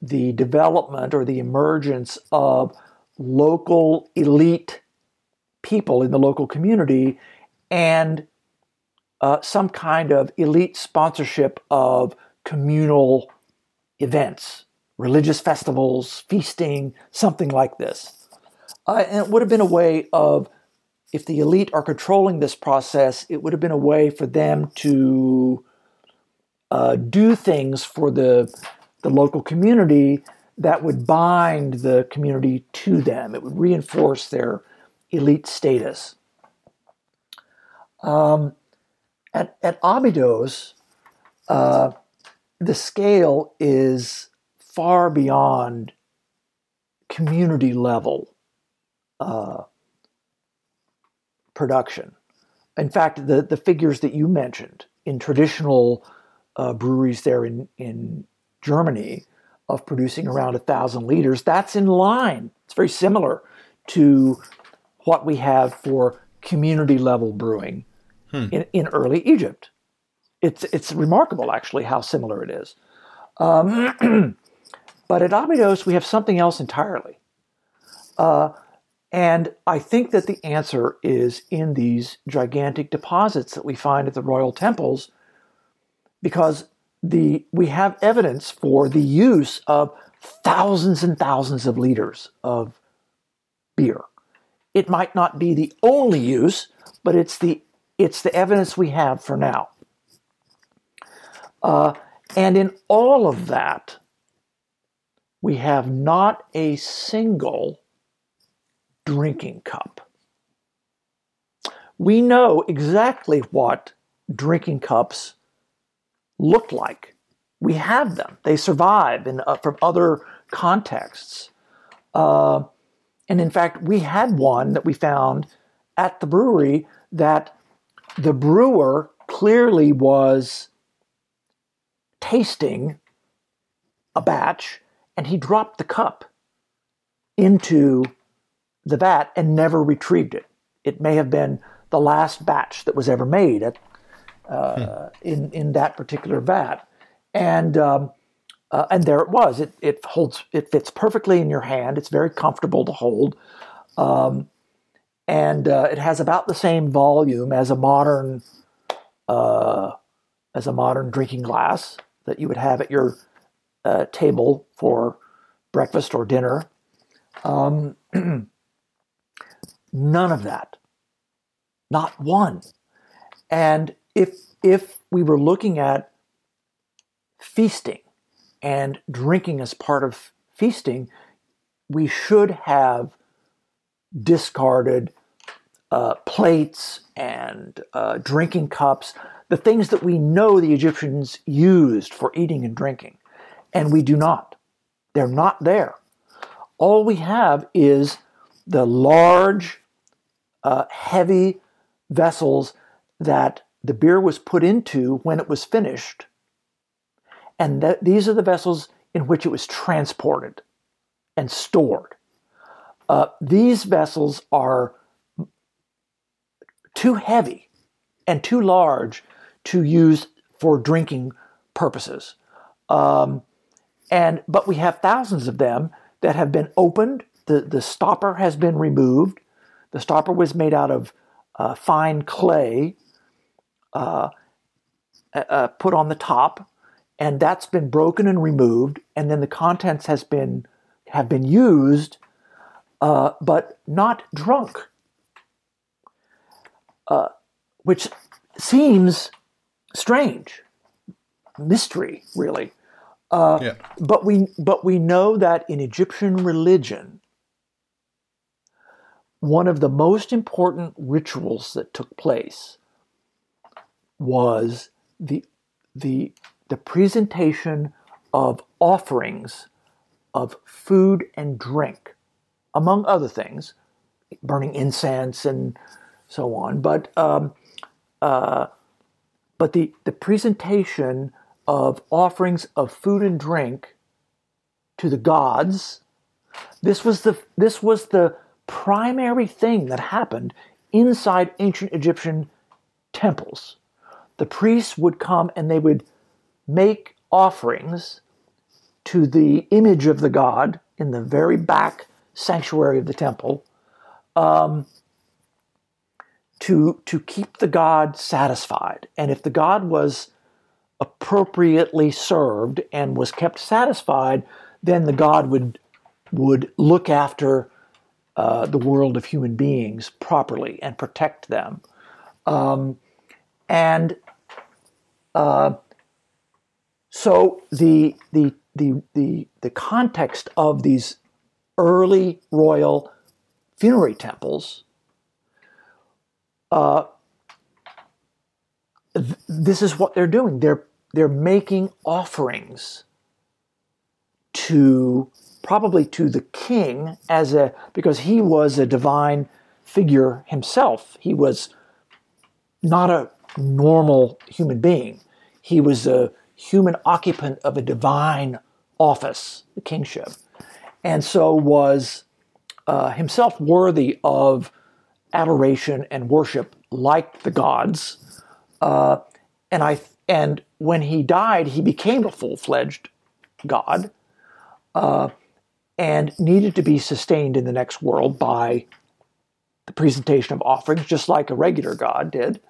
the development or the emergence of local elite people in the local community and uh, some kind of elite sponsorship of communal events, religious festivals, feasting, something like this. Uh, and it would have been a way of, if the elite are controlling this process, it would have been a way for them to uh, do things for the, the local community that would bind the community to them. It would reinforce their elite status. Um, at, at Abydos, uh, the scale is far beyond community level uh, production. In fact, the, the figures that you mentioned in traditional uh, breweries there in, in Germany of producing around a thousand liters, that's in line. It's very similar to what we have for community level brewing hmm. in, in early Egypt. It's, it's remarkable, actually, how similar it is. Um, but at Abydos, we have something else entirely. Uh, and I think that the answer is in these gigantic deposits that we find at the royal temples, because the, we have evidence for the use of thousands and thousands of liters of beer. It might not be the only use, but it's the it's the evidence we have for now. Uh, and in all of that, we have not a single drinking cup. We know exactly what drinking cups look like. We have them. They survive in, uh, from other contexts. Uh, and in fact, we had one that we found at the brewery that the brewer clearly was tasting a batch and he dropped the cup into the vat and never retrieved it. It may have been the last batch that was ever made at, uh, hmm. in in that particular vat, and um, uh, and there it was. It it holds. It fits perfectly in your hand. It's very comfortable to hold. Um, and uh, it has about the same volume as a modern uh, as a modern drinking glass that you would have at your uh, table for breakfast or dinner. Um, none of that, not one. And if if we were looking at feasting and drinking as part of feasting, we should have discarded uh, plates and uh, drinking cups, the things that we know the Egyptians used for eating and drinking. And we do not. They're not there. All we have is the large, uh, heavy vessels that the beer was put into when it was finished. And th- these are the vessels in which it was transported and stored. Uh, these vessels are too heavy and too large to use for drinking purposes. Um, and but we have thousands of them that have been opened. The the stopper has been removed. The stopper was made out of uh, fine clay, uh, uh, put on the top, and that's been broken and removed. And then the contents has been have been used uh, but not drunk, uh, which seems strange, mystery, really. Uh, yeah. But we but we know that in Egyptian religion, one of the most important rituals that took place was the the the presentation of offerings of food and drink among other things, burning incense and so on. But um, uh, but the the presentation of offerings of food and drink to the gods. This was the this was the primary thing that happened inside ancient Egyptian temples. The priests would come and they would make offerings to the image of the god in the very back sanctuary of the temple um, to, to keep the god satisfied. And if the god was appropriately served and was kept satisfied, then the god would, would look after uh, the world of human beings properly and protect them. Um, and uh, so the, the, the, the, the context of these early royal funerary temples, uh, th- this is what they're doing. They're, they're making offerings to probably to the king as a because he was a divine figure himself. He was not a normal human being. He was a human occupant of a divine office, the kingship, and so was uh, himself worthy of adoration and worship like the gods. Uh, and I and when he died, he became a full fledged god. Uh, and needed to be sustained in the next world by the presentation of offerings, just like a regular God did.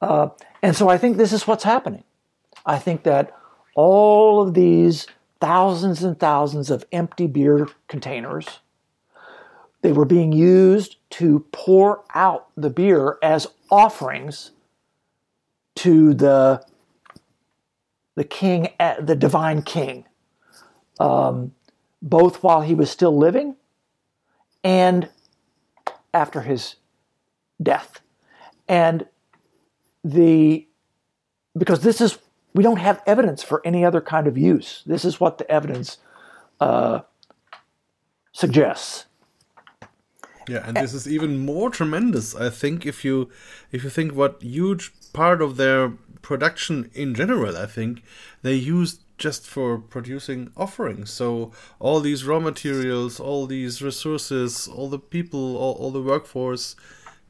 Uh, and so I think this is what's happening. I think that all of these thousands and thousands of empty beer containers, they were being used to pour out the beer as offerings to the the king, the divine king. Um, both while he was still living and after his death. And the because this is we don't have evidence for any other kind of use. This is what the evidence uh, suggests. Yeah, and this is even more tremendous. I think if you if you think what huge part of their production in general, I think they used just for producing offerings. So all these raw materials, all these resources, all the people, all, all the workforce,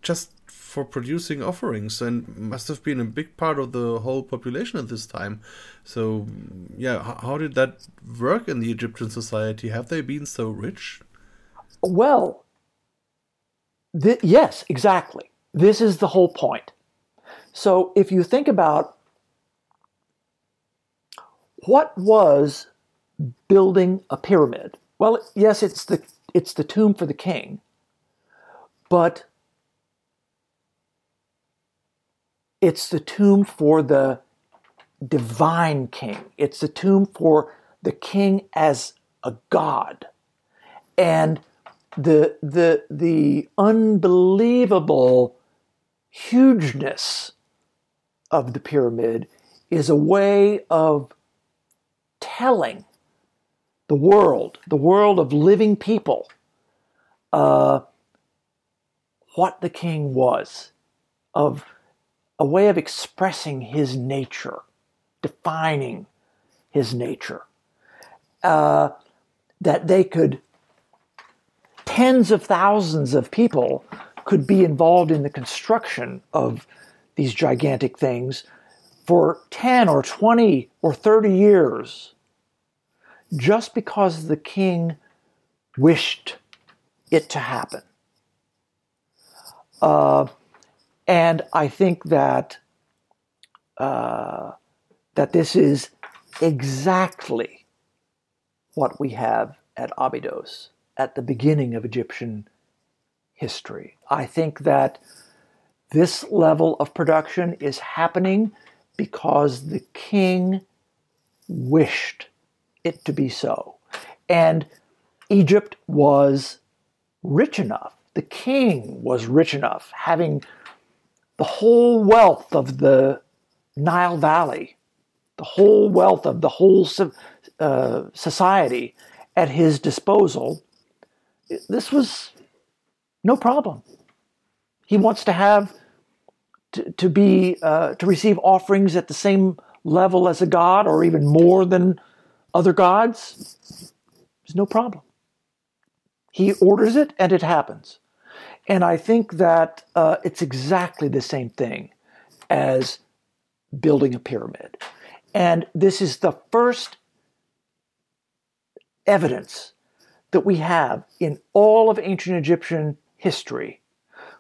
just for producing offerings, and must have been a big part of the whole population at this time. So, yeah, how, did that work in the Egyptian society? Have they been so rich? Well, th- yes, exactly. This is the whole point. So, if you think about what was building a pyramid? Well, yes, it's the it's the tomb for the king, but it's the tomb for the divine king. It's the tomb for the king as a god. And the the the unbelievable hugeness of the pyramid is a way of telling the world, the world of living people, uh, what the king was, of a way of expressing his nature, defining his nature, uh, that they could, tens of thousands of people could be involved in the construction of these gigantic things for 10 or 20 or 30 years just because the king wished it to happen. Uh, and I think that uh, that this is exactly what we have at Abydos at the beginning of Egyptian history. I think that this level of production is happening because the king wished it to be so. And Egypt was rich enough, the king was rich enough, having the whole wealth of the Nile Valley, the whole wealth of the whole uh, society at his disposal. This was No problem. He wants to have to, to be uh, to receive offerings at the same level as a god or even more than other gods. There's no problem. He orders it and it happens. And I think that uh, it's exactly the same thing as building a pyramid. And this is the first evidence that we have in all of ancient Egyptian history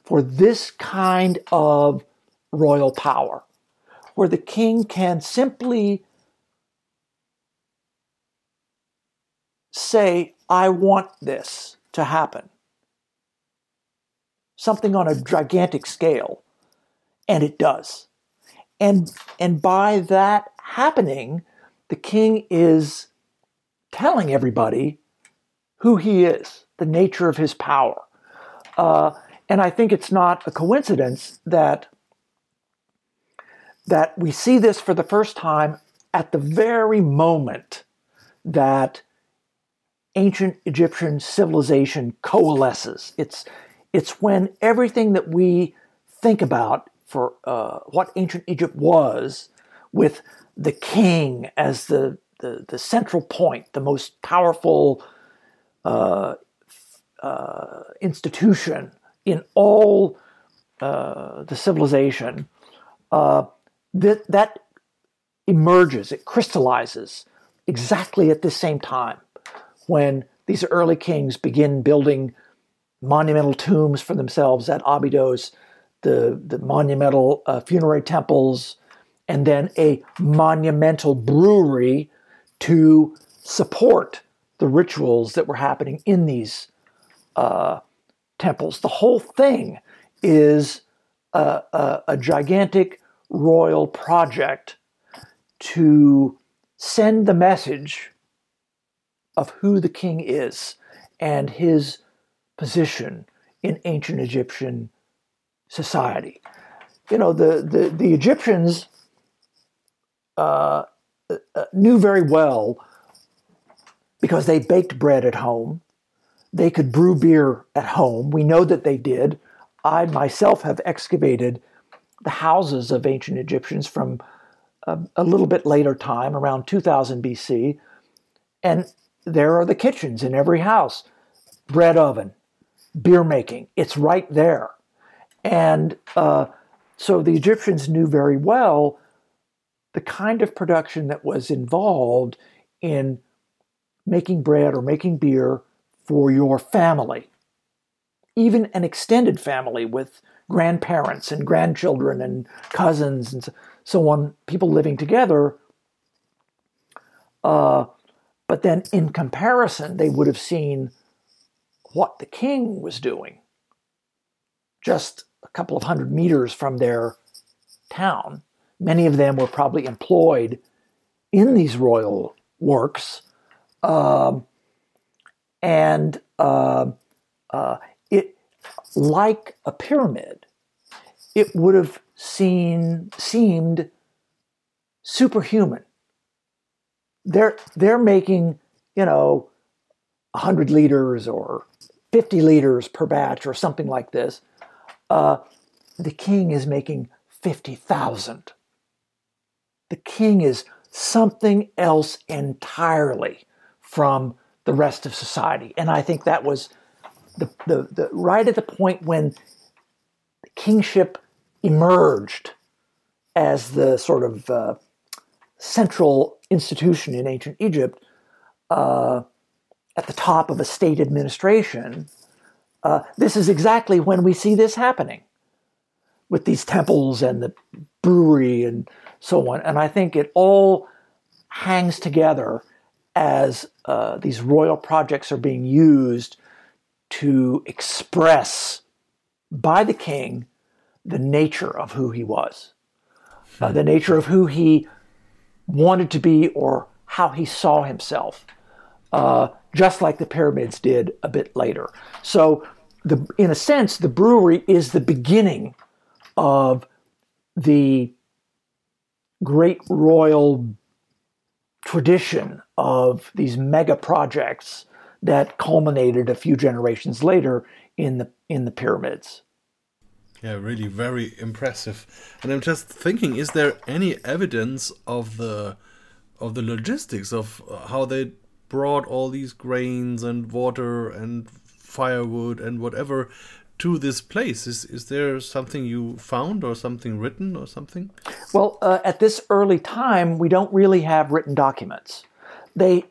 for this kind of royal power, where the king can simply say, I want this to happen. Something on a gigantic scale, and it does. And, and by that happening, the king is telling everybody who he is, the nature of his power. Uh, and I think it's not a coincidence that that we see this for the first time at the very moment that ancient Egyptian civilization coalesces. It's it's when everything that we think about for uh, what ancient Egypt was, with the king as the, the, the central point, the most powerful uh, uh, institution in all uh, the civilization, uh, that, that emerges, it crystallizes exactly at the same time when these early kings begin building monumental tombs for themselves at Abydos, the, the monumental uh, funerary temples, and then a monumental brewery to support the rituals that were happening in these uh, temples. The whole thing is a, a, a gigantic royal project to send the message of who the king is and his position in ancient Egyptian society. You know, the, the, the Egyptians uh, uh, knew very well because they baked bread at home. They could brew beer at home. We know that they did. I myself have excavated the houses of ancient Egyptians from a, a little bit later time, around 2000 BC, and there are the kitchens in every house bread oven, beer making. It's right there. And uh, so the Egyptians knew very well the kind of production that was involved in making bread or making beer for your family, even an extended family with grandparents and grandchildren and cousins and so on, people living together. Uh, but then in comparison, they would have seen what the king was doing just a couple of hundred meters from their town. Many of them were probably employed in these royal works. Um, and uh, uh, it, like a pyramid, it would have seen, seemed superhuman. They're, they're making, you know, 100 liters or 50 liters per batch or something like this. Uh, the king is making 50,000 the king is something else entirely from the rest of society. And I think that was the, the, the right at the point when kingship emerged as the sort of uh, central institution in ancient Egypt uh, at the top of a state administration. Uh, this is exactly when we see this happening with these temples and the brewery and so on. And I think it all hangs together as uh, these royal projects are being used to express by the king the nature of who he was, uh, the nature of who he wanted to be or how he saw himself, uh, just like the pyramids did a bit later. So, the, in a sense, the brewery is the beginning of the great royal tradition of these mega projects that culminated a few generations later in the in the pyramids. Yeah, really very impressive. And I'm just thinking, is there any evidence of the of the logistics of how they brought all these grains and water and firewood and whatever to this place? Is is there something you found or something written or something? Well, uh, at this early time, we don't really have written documents. They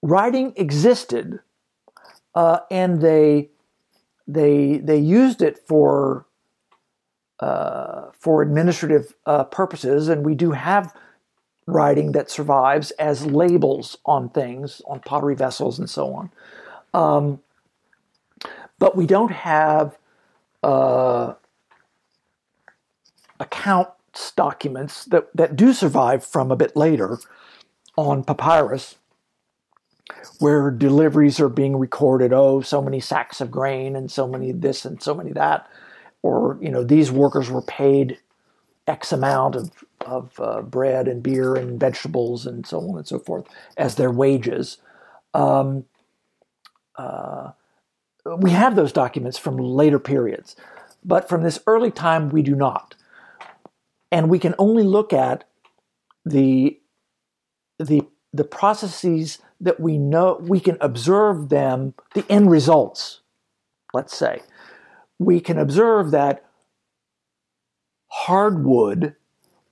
writing existed, uh, and they they they used it for uh, for administrative uh, purposes, and we do have writing that survives as labels on things, on pottery vessels, and so on. Um, but we don't have uh, accounts documents that, that do survive from a bit later on papyrus where deliveries are being recorded oh so many sacks of grain and so many this and so many that or you know these workers were paid x amount of, of uh, bread and beer and vegetables and so on and so forth as their wages um, uh, we have those documents from later periods, but from this early time, we do not. And we can only look at the, the, the processes that we know, we can observe them, the end results, let's say. We can observe that hardwood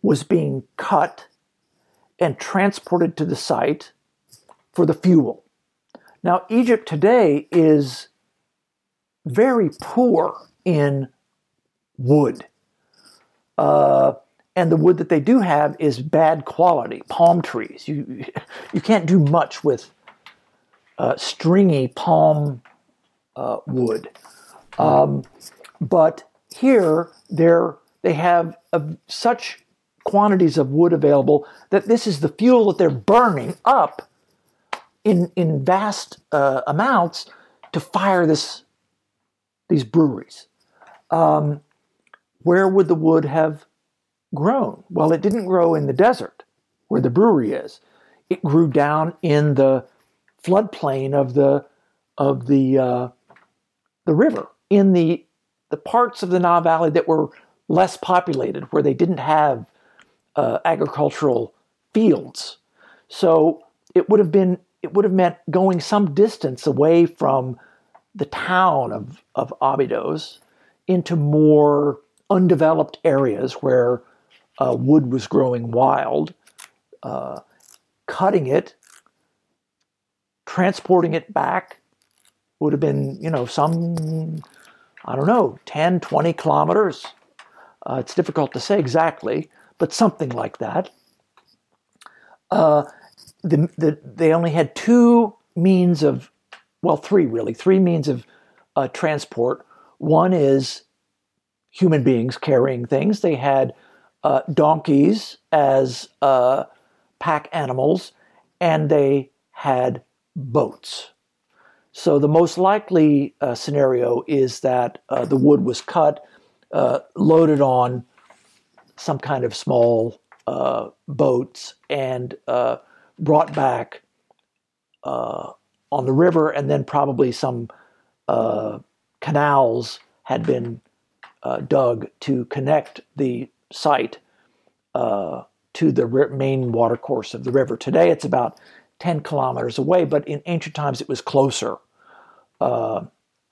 was being cut and transported to the site for the fuel. Now, Egypt today is very poor in wood. Uh, and the wood that they do have is bad quality, palm trees. You, you can't do much with uh, stringy palm uh, wood. Um, but here, they're, they have such quantities of wood available that this is the fuel that they're burning up in, in vast uh, amounts to fire this these breweries. Um, where would the wood have grown? Well, it didn't grow in the desert where the brewery is. It grew down in the floodplain of the of the uh, the river in the the parts of the Nile Valley that were less populated, where they didn't have uh, agricultural fields. So it would have been it would have meant going some distance away from the town of, of Abydos into more undeveloped areas where uh, wood was growing wild, uh, cutting it, transporting it back would have been, you know, some, I don't know, 10, 20 kilometers. Uh, it's difficult to say exactly, but something like that. Uh, the, the, they only had two means of well, three really, three means of uh, transport. One is human beings carrying things. They had uh, donkeys as uh, pack animals, and they had boats. So the most likely uh, scenario is that uh, the wood was cut, uh, loaded on some kind of small boats, and brought back on the river, and then probably some uh, canals had been uh, dug to connect the site uh, to the main watercourse of the river. Today it's about 10 kilometers away, but in ancient times it was closer uh,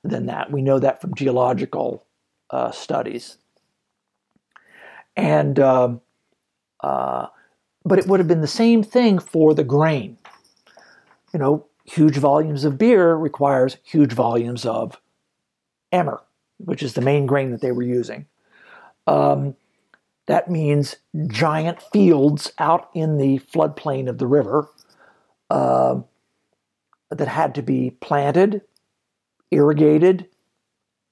than that. We know that from geological uh, studies. And um, uh, but it would have been the same thing for the grain. You know, huge volumes of beer requires huge volumes of emmer, which is the main grain that they were using. Um, that means giant fields out in the floodplain of the river uh, that had to be planted, irrigated,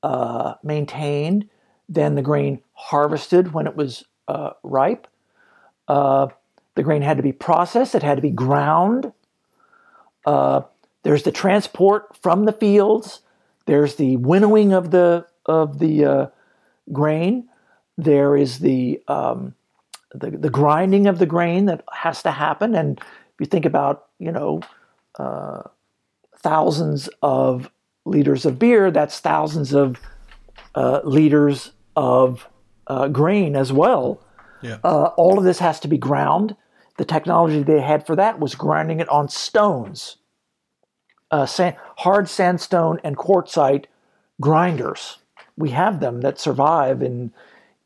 uh, maintained, then the grain harvested when it was uh, ripe. Uh, the grain had to be processed, it had to be ground, uh, there's the transport from the fields. There's the winnowing of the of the uh, grain. There is the, um, the the grinding of the grain that has to happen. And if you think about you know uh, thousands of liters of beer, that's thousands of uh, liters of uh, grain as well. Yeah. Uh, all of this has to be ground. The technology they had for that was grinding it on stones, uh, sand, hard sandstone and quartzite grinders. We have them that survive in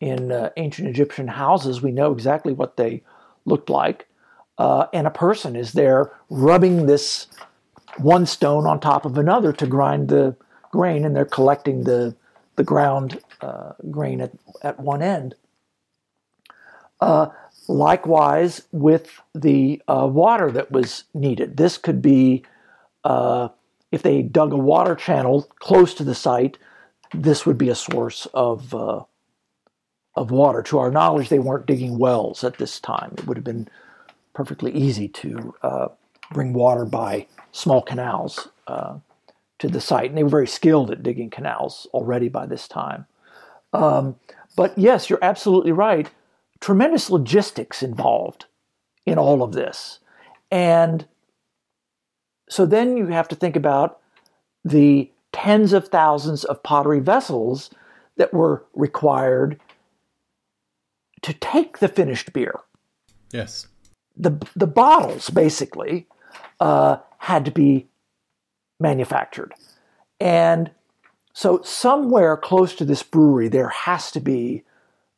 in uh, ancient Egyptian houses. We know exactly what they looked like, uh, and a person is there rubbing this one stone on top of another to grind the grain, and they're collecting the the ground uh, grain at, at one end. Uh, likewise, with the uh, water that was needed, this could be uh, if they dug a water channel close to the site, this would be a source of uh, of water. To our knowledge, they weren't digging wells at this time. It would have been perfectly easy to uh, bring water by small canals uh, to the site, and they were very skilled at digging canals already by this time. Um, but yes, you're absolutely right. Tremendous logistics involved in all of this, and so then you have to think about the tens of thousands of pottery vessels that were required to take the finished beer. Yes. The, the bottles basically uh, had to be manufactured. And so, somewhere close to this brewery, there has to be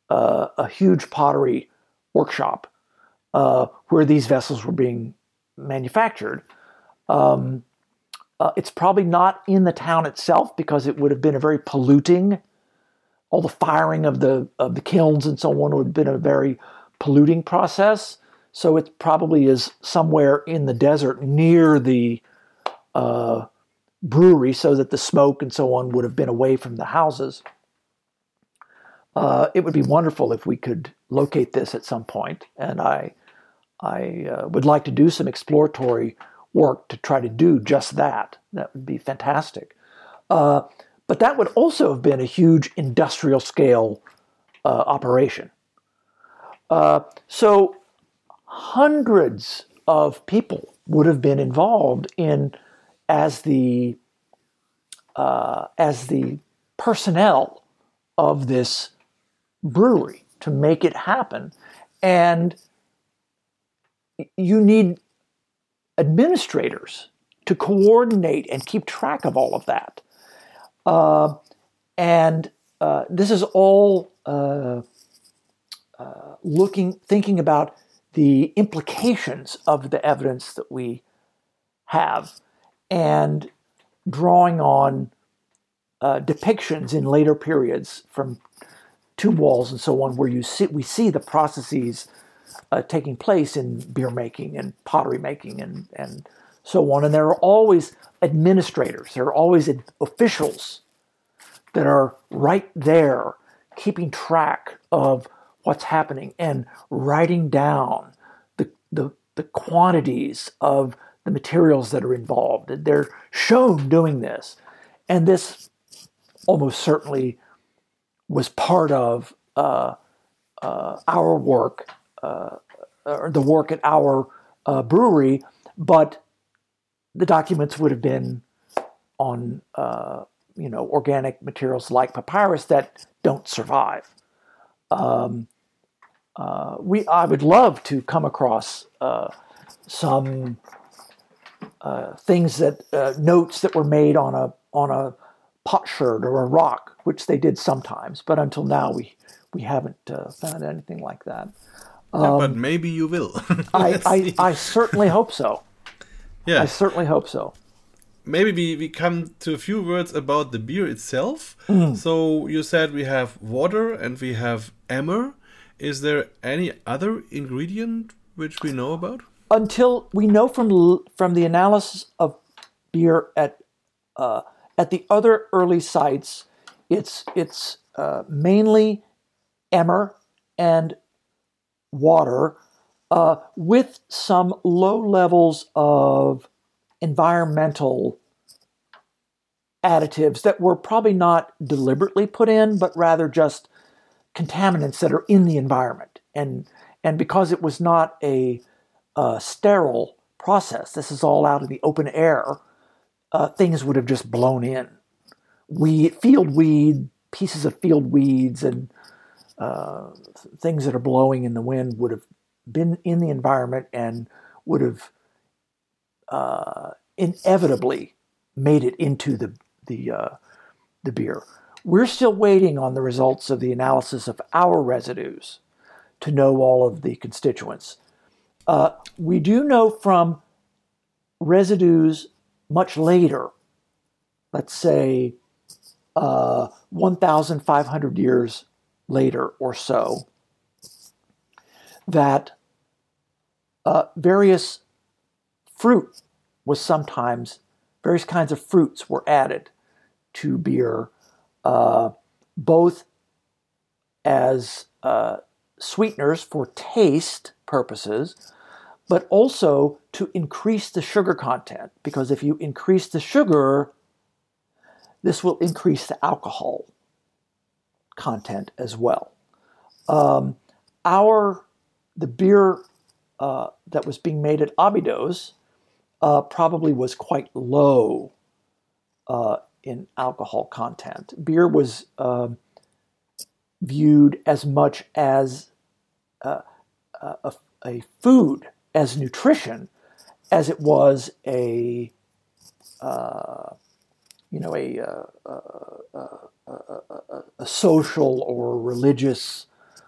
uh, a huge pottery workshop uh, where these vessels were being manufactured. Um, uh, it's probably not in the town itself because it would have been a very polluting. All the firing of the of the kilns and so on would have been a very polluting process. So it probably is somewhere in the desert near the uh, brewery, so that the smoke and so on would have been away from the houses. Uh, it would be wonderful if we could locate this at some point, and I I uh, would like to do some exploratory work to try to do just that. That would be fantastic. Uh, but that would also have been a huge industrial scale uh, operation. Uh, so hundreds of people would have been involved in as the uh, as the personnel of this brewery to make it happen, and you need administrators to coordinate and keep track of all of that. Uh, and uh, this is all uh, uh, looking, thinking about the implications of the evidence that we have, and drawing on uh, depictions in later periods from tomb walls and so on, where you see we see the processes uh, taking place in beer making and pottery making and, and so on. And there are always administrators, there are always officials that are right there keeping track of what's happening and writing down the, the, the quantities of the materials that are involved. They're shown doing this. And this almost certainly was part of uh, uh, our work uh, or the work at our uh, brewery, but the documents would have been on uh, you know organic materials like papyrus that don't survive. Um, uh, we I would love to come across uh, some uh, things that uh, notes that were made on a on a potsherd or a rock, which they did sometimes, but until now we we haven't found anything like that. Um, but maybe you will. I, I, I, certainly hope so. Yeah. I certainly hope so. Maybe we, we come to a few words about the beer itself. Mm. So you said we have water and we have emmer. Is there any other ingredient which we know about? Until we know from from the analysis of beer at uh, at the other early sites, it's it's uh, mainly emmer and water uh, with some low levels of environmental additives that were probably not deliberately put in, but rather just contaminants that are in the environment. And, and because it was not a, a sterile process, this is all out in the open air, uh, things would have just blown in. Weed, field weed, pieces of field weeds, and uh, things that are blowing in the wind would have been in the environment and would have uh, inevitably made it into the the uh, the beer. We're still waiting on the results of the analysis of our residues to know all of the constituents. Uh, we do know from residues much later, let's say uh, 1,500 years later or so, that uh, various fruit was sometimes, various kinds of fruits were added to beer, uh, both as uh, sweeteners for taste purposes, but also to increase the sugar content. Because if you increase the sugar, this will increase the alcohol content as well. Um, our the beer uh, that was being made at Abydos uh, probably was quite low uh, in alcohol content. Beer was um, viewed as much as uh, a, a, food, as nutrition, as it was a uh, you know a, uh, a, a, social or religious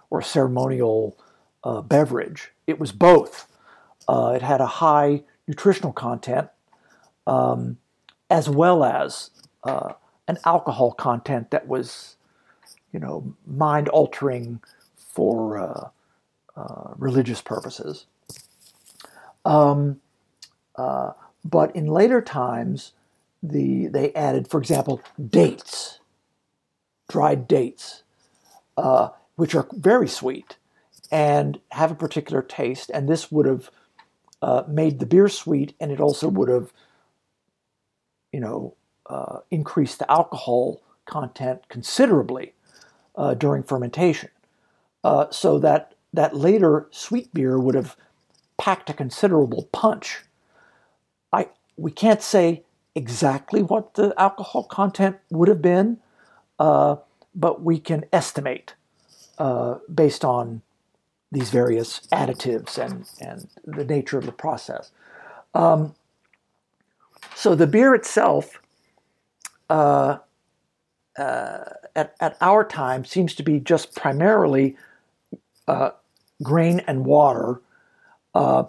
or ceremonial beverage. It was both. it had a high nutritional content, um, as well as uh, an alcohol content that was, you know, mind altering for uh, uh, religious purposes. Um, uh, but in later times, the they added, for example, dates, dried dates, uh, which are very sweet and have a particular taste, and this would have uh, made the beer sweet, and it also would have, you know, uh, increased the alcohol content considerably uh, during fermentation. Uh, so that that later sweet beer would have packed a considerable punch. I we can't say exactly what the alcohol content would have been, uh, but we can estimate uh, based on these various additives and, and the nature of the process. Um, so the beer itself, uh, uh, at, at our time, seems to be just primarily uh, grain and water. Uh,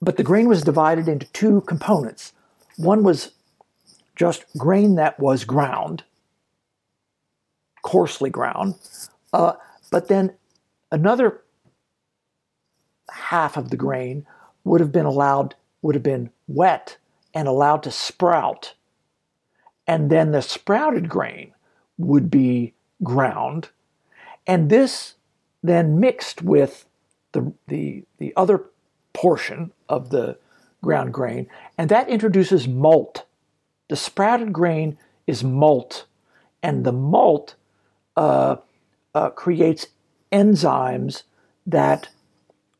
but the grain was divided into two components. One was just grain that was ground, coarsely ground, but then another half of the grain would have been allowed, would have been wet and allowed to sprout. And then the sprouted grain would be ground. And this then mixed with the, the, the other portion of the ground grain, and that introduces malt. The sprouted grain is malt, and the malt uh, uh, creates enzymes that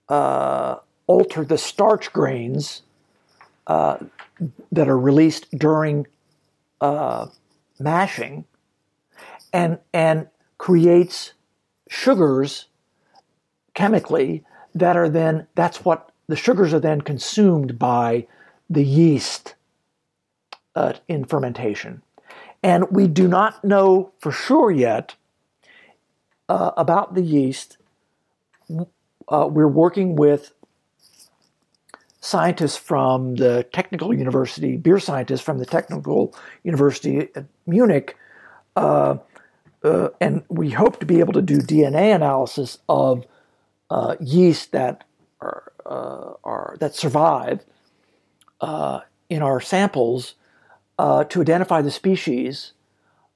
uh, alter the starch grains uh, that are released during uh, mashing and, and creates sugars chemically that are then, that's what the sugars are then consumed by the yeast uh, in fermentation. And we do not know for sure yet uh, about the yeast uh, we're working with scientists from the Technical University, beer scientists from the Technical University at Munich, uh, uh, and we hope to be able to do DNA analysis of uh, yeast that are, uh, are that survive uh, in our samples to identify the species,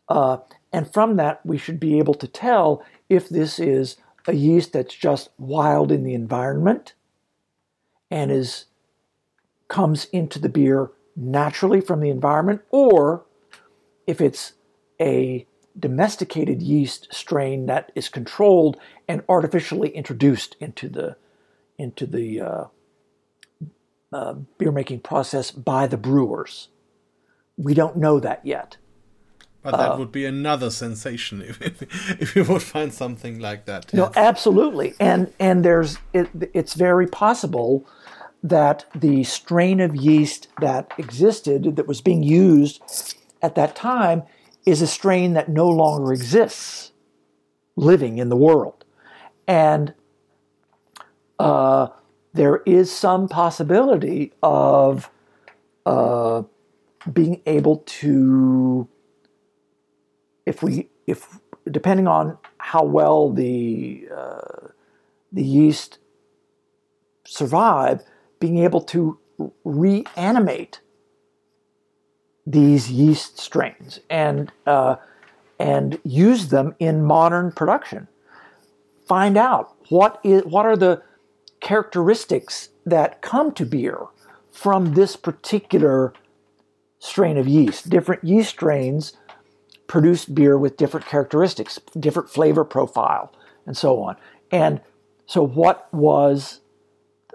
and from that we should be able to tell if this is a yeast that's just wild in the environment and is comes into the beer naturally from the environment, or if it's a domesticated yeast strain that is controlled and artificially introduced into the into the uh, uh, beer making process by the brewers. we don't know that yet. But that uh, would be another sensation if, if, if you would find something like that. No, absolutely, and and there's it, it's very possible that the strain of yeast that existed that was being used at that time is a strain that no longer exists living in the world, and uh, there is some possibility of uh, being able to if we if depending on how well the uh, the yeast survive, being able to reanimate these yeast strains and uh, and use them in modern production. Find out what is what are the characteristics that come to beer from this particular strain of yeast. Different yeast strains produce beer with different characteristics, different flavor profile, and so on. And so, what was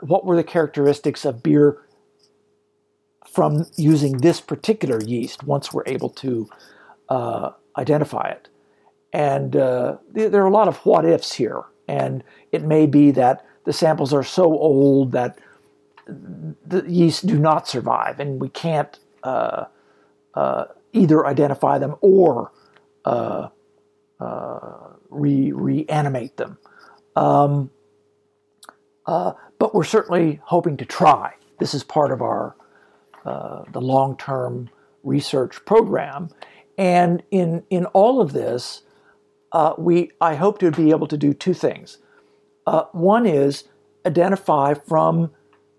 what were the characteristics of beer from using this particular yeast? Once we're able to uh, identify it, and uh, there are a lot of what ifs here, and it may be that the samples are so old that the yeast do not survive, and we can't. Uh, uh either identify them or uh, uh, re- reanimate them. Um, uh, but we're certainly hoping to try. This is part of our uh, the long-term research program, and in in all of this, uh, we I hope to be able to do two things. Uh, one is identify from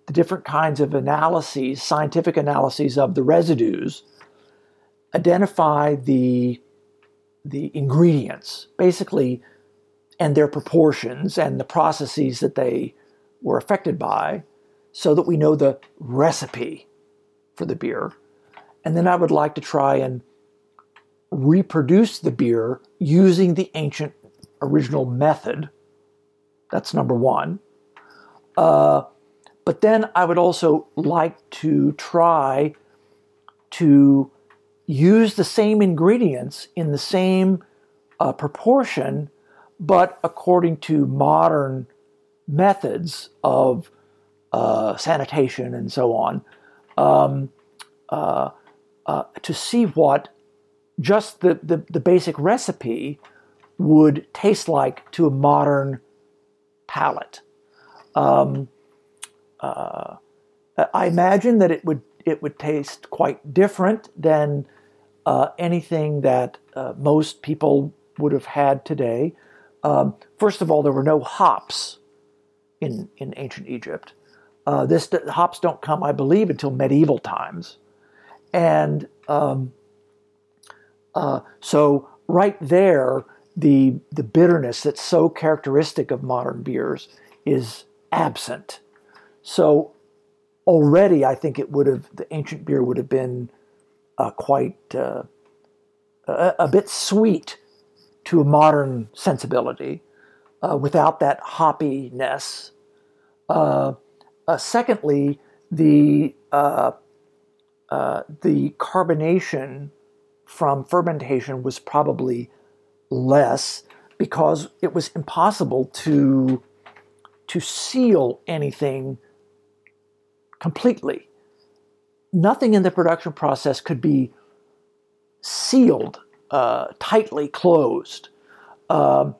the different kinds of analyses, scientific analyses of the residues, identify the the ingredients basically and their proportions and the processes that they were affected by so that we know the recipe for the beer. And then i would like to try and reproduce the beer using the ancient original method. That's number one. Uh, but then i would also like to try to use the same ingredients in the same uh, proportion, but according to modern methods of uh, sanitation and so on, um, uh, uh to see what just the, the, the, basic recipe would taste like to a modern palate. Um, uh, I imagine that it would it would taste quite different than uh, anything that uh, most people would have had today. Um, first of all, there were no hops in, in ancient Egypt. Uh, this hops don't come, I believe, until medieval times, and um, uh, so right there, the the bitterness that's so characteristic of modern beers is absent. So already, I think it would have the ancient beer would have been uh, quite uh, a, a, bit sweet to a modern sensibility uh, without that hoppiness. Uh, uh, secondly, the uh, the carbonation from fermentation was probably less because it was impossible to to seal anything completely nothing in the production process could be sealed, uh, tightly closed. Um,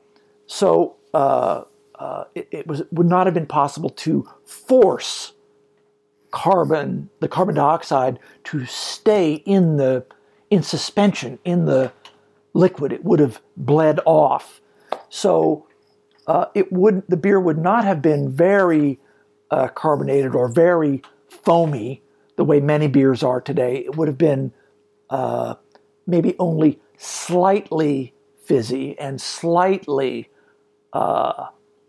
so uh, uh, it, it, was would not have been possible to force carbon, the carbon dioxide, to stay in the in suspension in the liquid. It would have bled off. So uh, it would the beer would not have been very uh, carbonated or very foamy the way many beers are today. It would have been uh, maybe only slightly fizzy and slightly uh,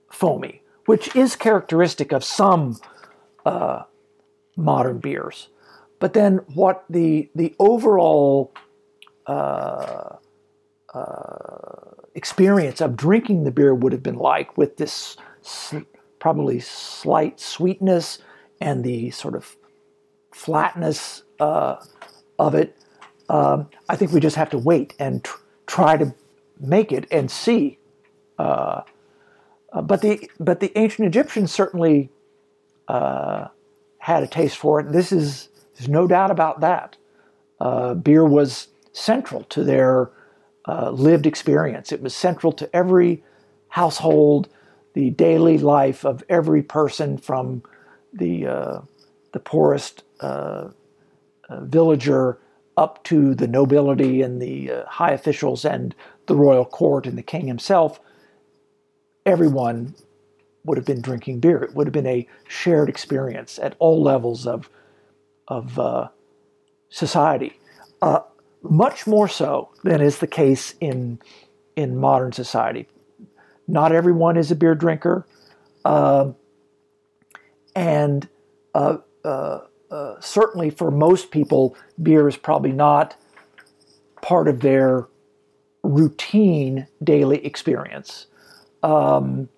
foamy, which is characteristic of some uh, modern beers. But then, what the the overall uh, uh, experience of drinking the beer would have been like, with this probably slight sweetness and the sort of flatness uh, of it, Um, I think we just have to wait and tr- try to make it and see. Uh, uh, but the but the ancient Egyptians certainly uh, had a taste for it. This is there's no doubt about that. Uh, beer was central to their uh, lived experience. It was central to every household, the daily life of every person from the uh, the poorest villager up to the nobility and the uh, high officials and the royal court and the king himself. Everyone would have been drinking beer. It would have been a shared experience at all levels of of uh, society. Uh, much more so than is the case in in modern society. Not everyone is a beer drinker, uh, and uh, uh, certainly for most people, beer is probably not part of their routine daily experience. Um,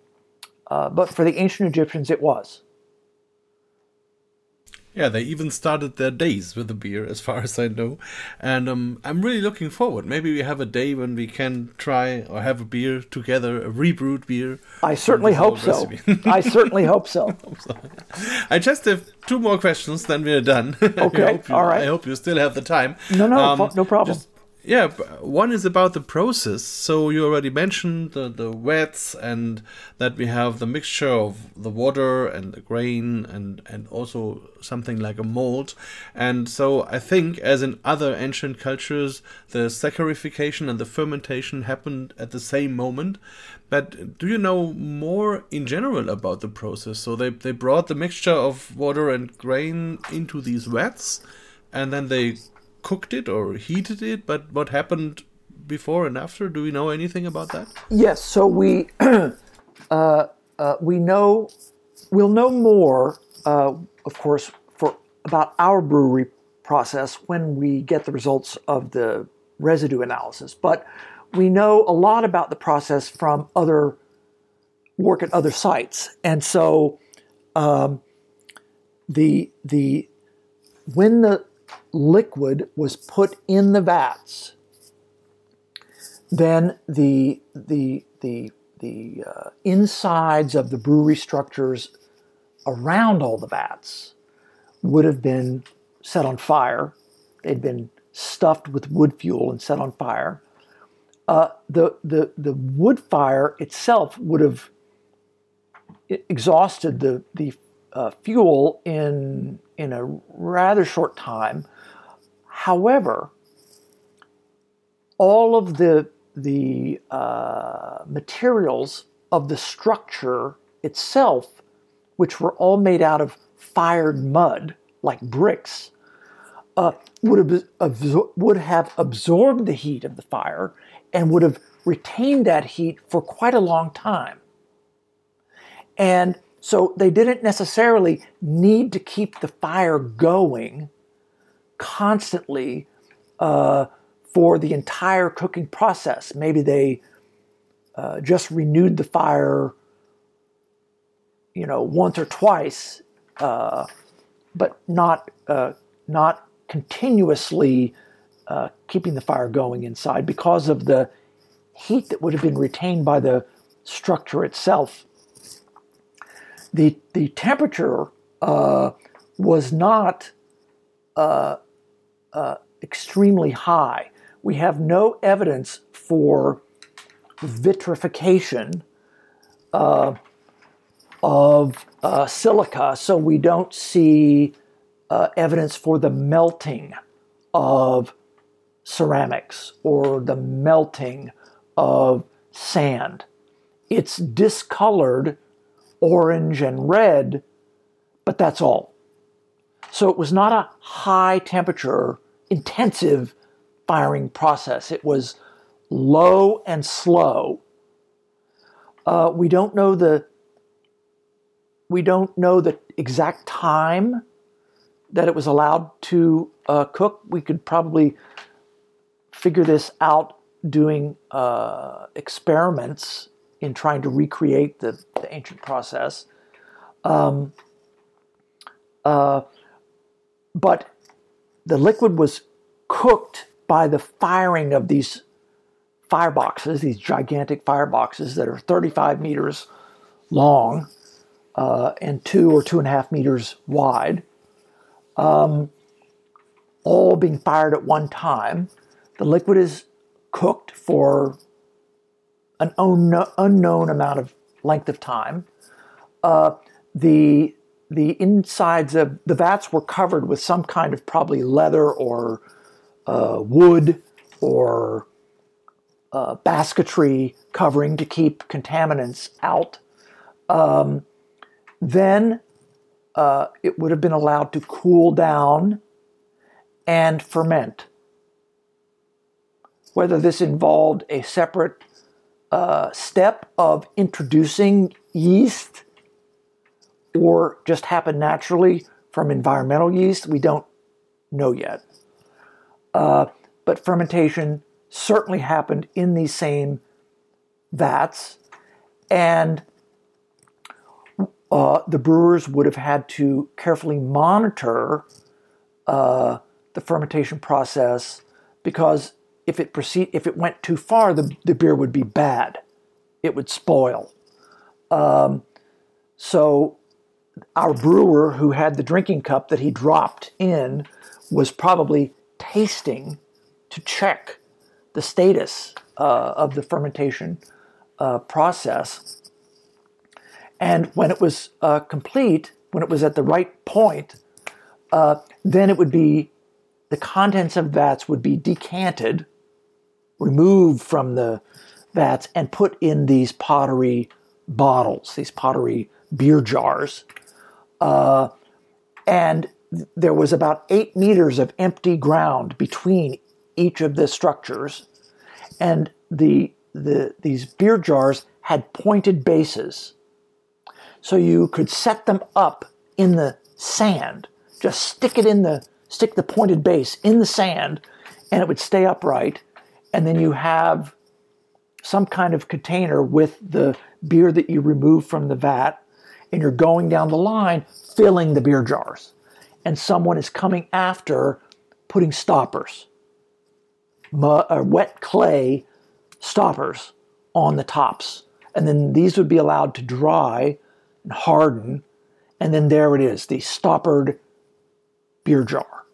uh, but for the ancient Egyptians, it was. Yeah, they even started their days with a beer, as far as I know. And um, I'm really looking forward. Maybe we have a day when we can try or have a beer together, a rebrewed beer. I certainly hope so. I certainly hope so. I just have two more questions, then we're done. Okay, you, all right. I hope you still have the time. No, no, um, no problem. Just, yeah, one is about the process. So you already mentioned the, the wets and that we have the mixture of the water and the grain and, and also something like a mold. And so I think, as in other ancient cultures, the saccharification and the fermentation happened at the same moment. But do you know more in general about the process? So they, they brought the mixture of water and grain into these vats and then they cooked it or heated it, but what happened before and after? Do we know anything about that? Yes. So we uh, uh, we know we'll know more, uh, of course, for about our brewery process when we get the results of the residue analysis. But we know a lot about the process from other work at other sites, and so um, the the when the liquid was put in the vats, then the the the the uh, insides of the brewery structures around all the vats would have been set on fire. They'd been stuffed with wood fuel and set on fire. Uh, the, the, the wood fire itself would have exhausted the, the uh, fuel in, in a rather short time. However, all of the, the uh, materials of the structure itself, which were all made out of fired mud, like bricks, uh, would, have absor- would have absorbed the heat of the fire and would have retained that heat for quite a long time. And so they didn't necessarily need to keep the fire going constantly uh, for the entire cooking process. Maybe they uh, just renewed the fire, you know, once or twice, uh, but not uh, not continuously uh, keeping the fire going inside because of the heat that would have been retained by the structure itself the the temperature uh, was not uh, uh, extremely high. We have no evidence for vitrification uh, of uh, silica, so we don't see uh, evidence for the melting of ceramics or the melting of sand. It's discolored orange and red, but that's all. So it was not a high temperature, intensive firing process. It was low and slow. Uh, we don't know the we don't know the exact time that it was allowed to uh, cook. We could probably figure this out doing uh, experiments in trying to recreate the, the ancient process. Um, uh, but the liquid was cooked by the firing of these fireboxes, these gigantic fireboxes that are 35 meters long uh, and two or two and a half meters wide, um, all being fired at one time. The liquid is cooked for an unknown amount of length of time. Uh, the the insides of the vats were covered with some kind of probably leather or uh, wood or uh, basketry covering to keep contaminants out. Um, then uh, it would have been allowed to cool down and ferment. Whether this involved a separate uh, step of introducing yeast or just happened naturally from environmental yeast, we don't know yet. Uh, but fermentation certainly happened in these same vats, and uh, the brewers would have had to carefully monitor uh, the fermentation process because if it proceed if it went too far, the, the beer would be bad. It would spoil. Um, so our brewer who had the drinking cup that he dropped in was probably tasting to check the status uh, of the fermentation uh, process. And when it was uh, complete, when it was at the right point, uh, then it would be the contents of vats would be decanted removed from the vats and put in these pottery bottles, these pottery beer jars. Uh, and there was about eight meters of empty ground between each of the structures. And the, the, these beer jars had pointed bases. So you could set them up in the sand, just stick it in the, stick the pointed base in the sand, and it would stay upright and then you have some kind of container with the beer that you remove from the vat, and you're going down the line filling the beer jars. And someone is coming after putting stoppers, uh, wet clay stoppers on the tops. And then these would be allowed to dry and harden. And then there it is, the stoppered beer jar.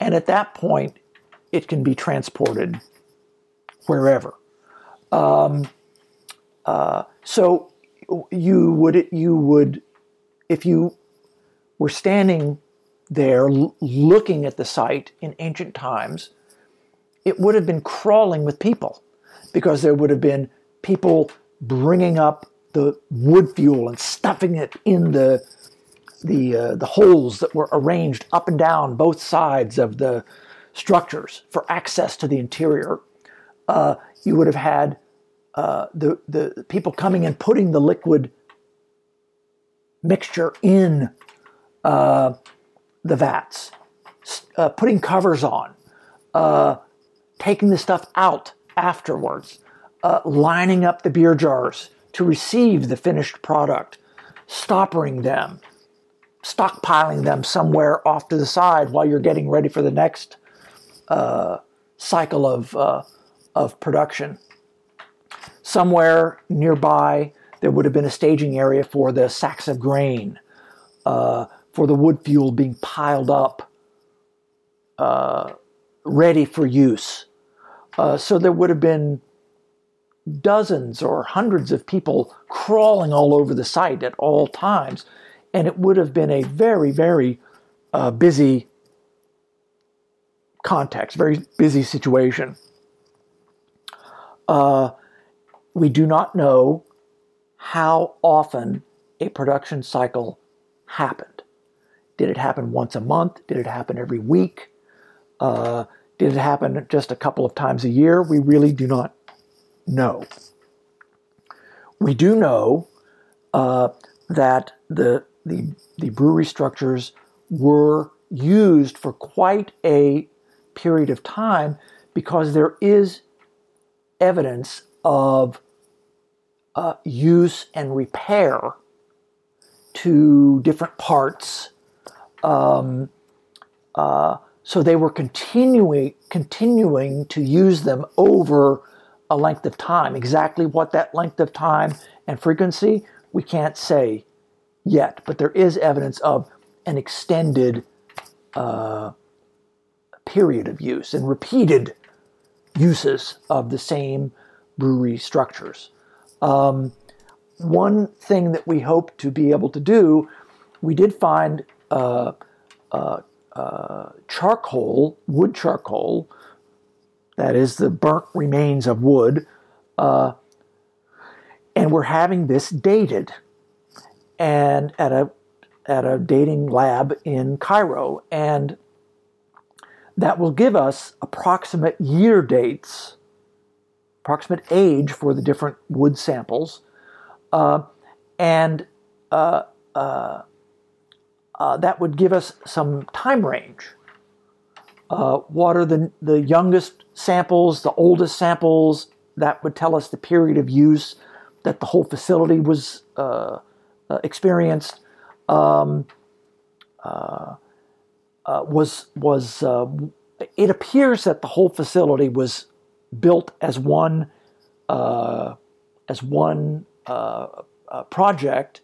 And at that point, it can be transported wherever. Um, uh, so you would you would if you were standing there l- looking at the site in ancient times, it would have been crawling with people because there would have been people bringing up the wood fuel and stuffing it in the the uh, the holes that were arranged up and down both sides of the structures for access to the interior uh, you would have had uh, the, the people coming and putting the liquid mixture in uh, the vats, uh, putting covers on, uh, taking the stuff out afterwards, uh, lining up the beer jars to receive the finished product, stoppering them, stockpiling them somewhere off to the side while you're getting ready for the next cycle of of production. Somewhere nearby, there would have been a staging area for the sacks of grain, uh, for the wood fuel being piled up, uh, ready for use. Uh, so there would have been dozens or hundreds of people crawling all over the site at all times, and it would have been a very, very uh, busy context, very busy situation. Uh, we do not know how often a production cycle happened. Did it happen once a month? Did it happen every week? Uh, did it happen just a couple of times a year? We really do not know. We do know uh, that the, the, the brewery structures were used for quite a period of time because there is evidence of uh, use and repair to different parts. Um, uh, so they were continuing continuing to use them over a length of time. Exactly what that length of time and frequency we can't say yet, but there is evidence of an extended uh, period of use and repeated uses of the same brewery structures. Um, one thing that we hope to be able to do, we did find uh, uh, uh, charcoal, wood charcoal, that is the burnt remains of wood, uh, and we're having this dated, and at a at a dating lab in Cairo, and that will give us approximate year dates, approximate age for the different wood samples, uh, and uh, uh, uh that would give us some time range. Uh, what are the, the youngest samples, the oldest samples? That would tell us the period of use that the whole facility was uh, experienced. Um, uh, was was uh, it appears that the whole facility was built as one uh, as one uh, uh, project.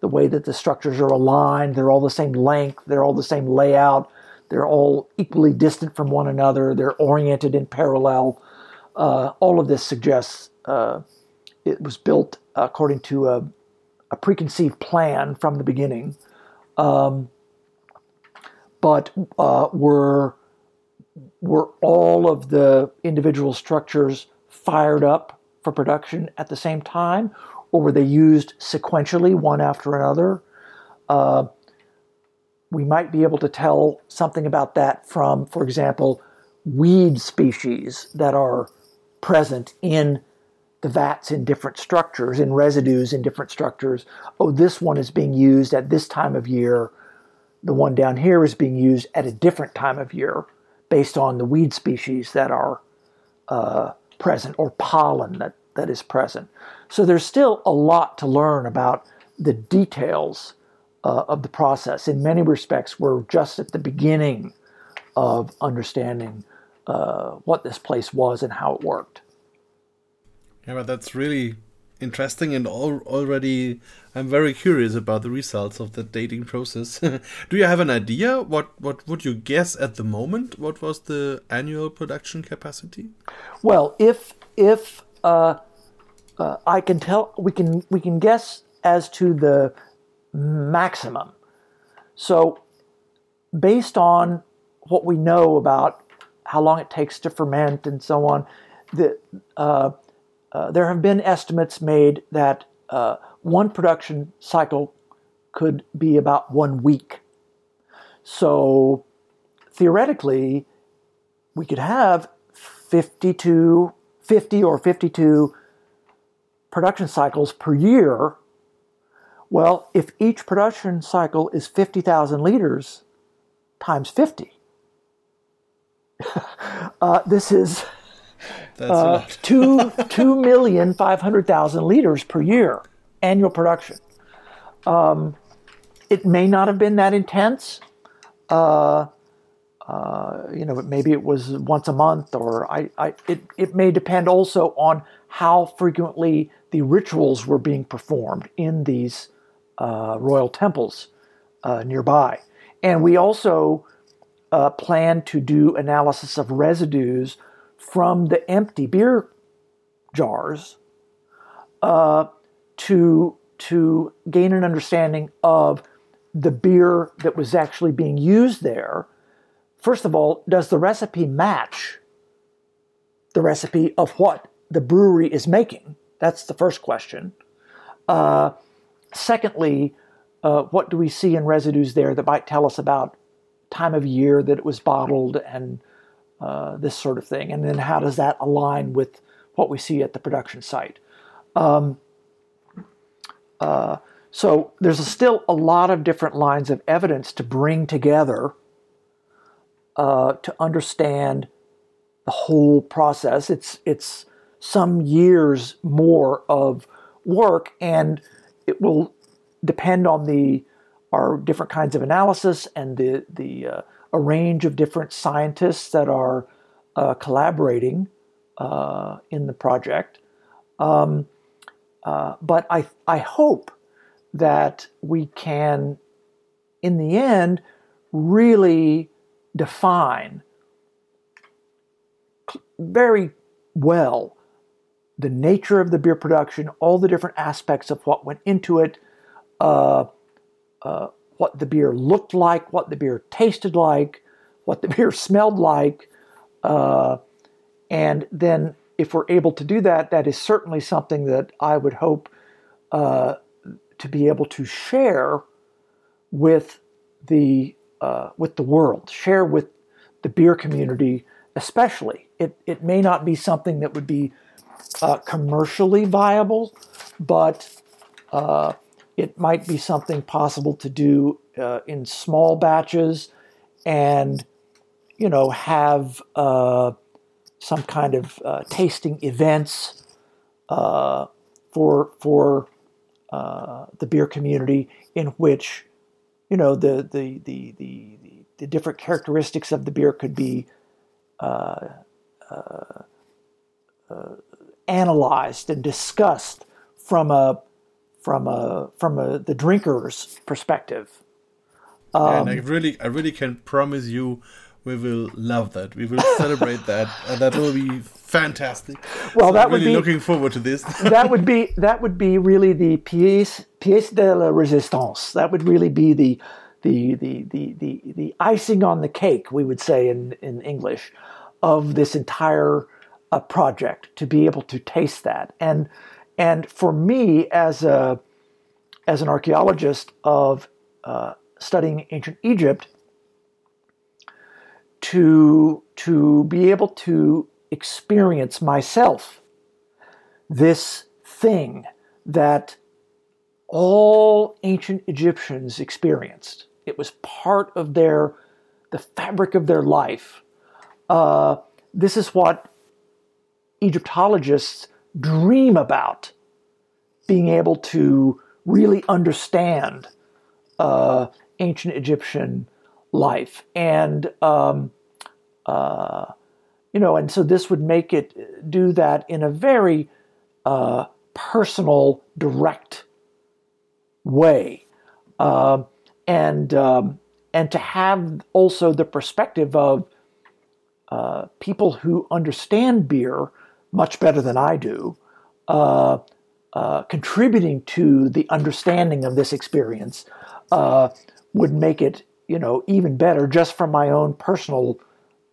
The way that the structures are aligned, they're all the same length, they're all the same layout, they're all equally distant from one another, they're oriented in parallel. all of this suggests it was built according to a, a preconceived plan from the beginning. Um, but uh, were were all of the individual structures fired up for production at the same time, or were they used sequentially, one after another? Uh, we might be able to tell something about that from, for example, weed species that are present in the vats in different structures, in residues in different structures. Oh, this one is being used at this time of year the one down here is being used at a different time of year based on the weed species that are uh, present or pollen that, that is present. So there's still a lot to learn about the details uh, of the process. In many respects, we're just at the beginning of understanding uh, what this place was and how it worked. Yeah, but that's really interesting and al- already I'm very curious about the results of the dating process. Do you have an idea what what would you guess at the moment? What was the annual production capacity? Well, if if uh, uh, I can tell, we can we can guess as to the maximum. So, based on what we know about how long it takes to ferment and so on, the uh, uh, there have been estimates made that uh, one production cycle could be about one week. So theoretically, we could have 52, 50 or 52 production cycles per year. Well, if each production cycle is 50,000 liters times 50, uh, this is that's uh, two two million five hundred thousand liters per year annual production. Um, it may not have been that intense. Uh, uh, you know, maybe it was once a month, or I, I, it, it may depend also on how frequently the rituals were being performed in these uh, royal temples uh, nearby. And we also uh, plan to do analysis of residues from the empty beer jars uh, to to gain an understanding of the beer that was actually being used there. First of all, does the recipe match the recipe of what the brewery is making? That's the first question. Uh, secondly, uh, what do we see in residues there that might tell us about time of year that it was bottled and uh, this sort of thing. And then how does that align with what we see at the production site? Um, uh, so there's still a lot of different lines of evidence to bring together uh, to understand the whole process. It's it's some years more of work, and it will depend on the our different kinds of analysis and the the uh, a range of different scientists that are uh, collaborating uh, in the project. Um, uh, but I, I hope that we can, in the end, really define very well the nature of the beer production, all the different aspects of what went into it, uh, uh, what the beer looked like, what the beer tasted like, what the beer smelled like. Uh, and then, if we're able to do that, that is certainly something that I would hope uh, to be able to share with the uh, with the world, share with the beer community, especially. It it may not be something that would be uh, commercially viable, but uh, it might be something possible to do uh, in small batches and you know have uh, some kind of uh, tasting events uh, for for the beer community in which you know the the the the, the different characteristics of the beer could be analyzed and discussed from a from a from a the drinker's perspective. Um, and I really I really can promise you we will love that. We will celebrate that. And that will be fantastic. Well, so that I'm would really be looking forward to this. that would be that would be really the pièce pièce de la résistance. That would really be the the the the the, the icing on the cake, we would say in in English, of this entire a project to be able to taste that. And and for me, as a as an archaeologist of uh, studying ancient Egypt, to to be able to experience myself this thing that all ancient Egyptians experienced. It was part of their the fabric of their life. Uh, this is what Egyptologists dream about being able to really understand uh, ancient Egyptian life. And, um, uh, you know, and so this would make it do that in a very uh, personal, direct way. Uh, and, um, and to have also the perspective of uh, people who understand beer much better than I do, uh, uh, contributing to the understanding of this experience uh, would make it, you know, even better just from my own personal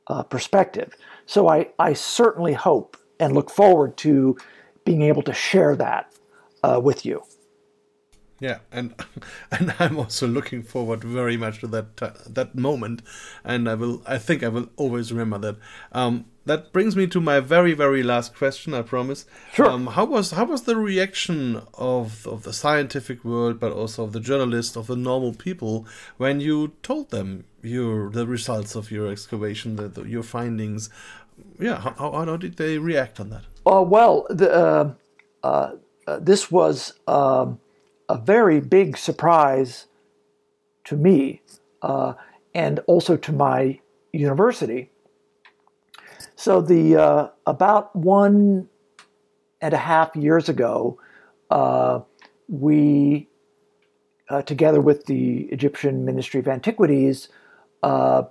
uh, perspective. So I, I certainly hope and look forward to being able to share that uh, with you. Yeah, and and I'm also looking forward very much to that uh, that moment, and I will. I think I will always remember that. Um, that brings me to my very very last question. I promise. Sure. Um, how was how was the reaction of of the scientific world, but also of the journalists, of the normal people, when you told them your the results of your excavation, the, the your findings? Yeah, how, how did they react on that? Uh, well, the, uh, uh, uh this was. Um, a very big surprise to me uh, and also to my university. So the uh, about one and a half years ago, uh, we, uh, together with the Egyptian Ministry of Antiquities, uh,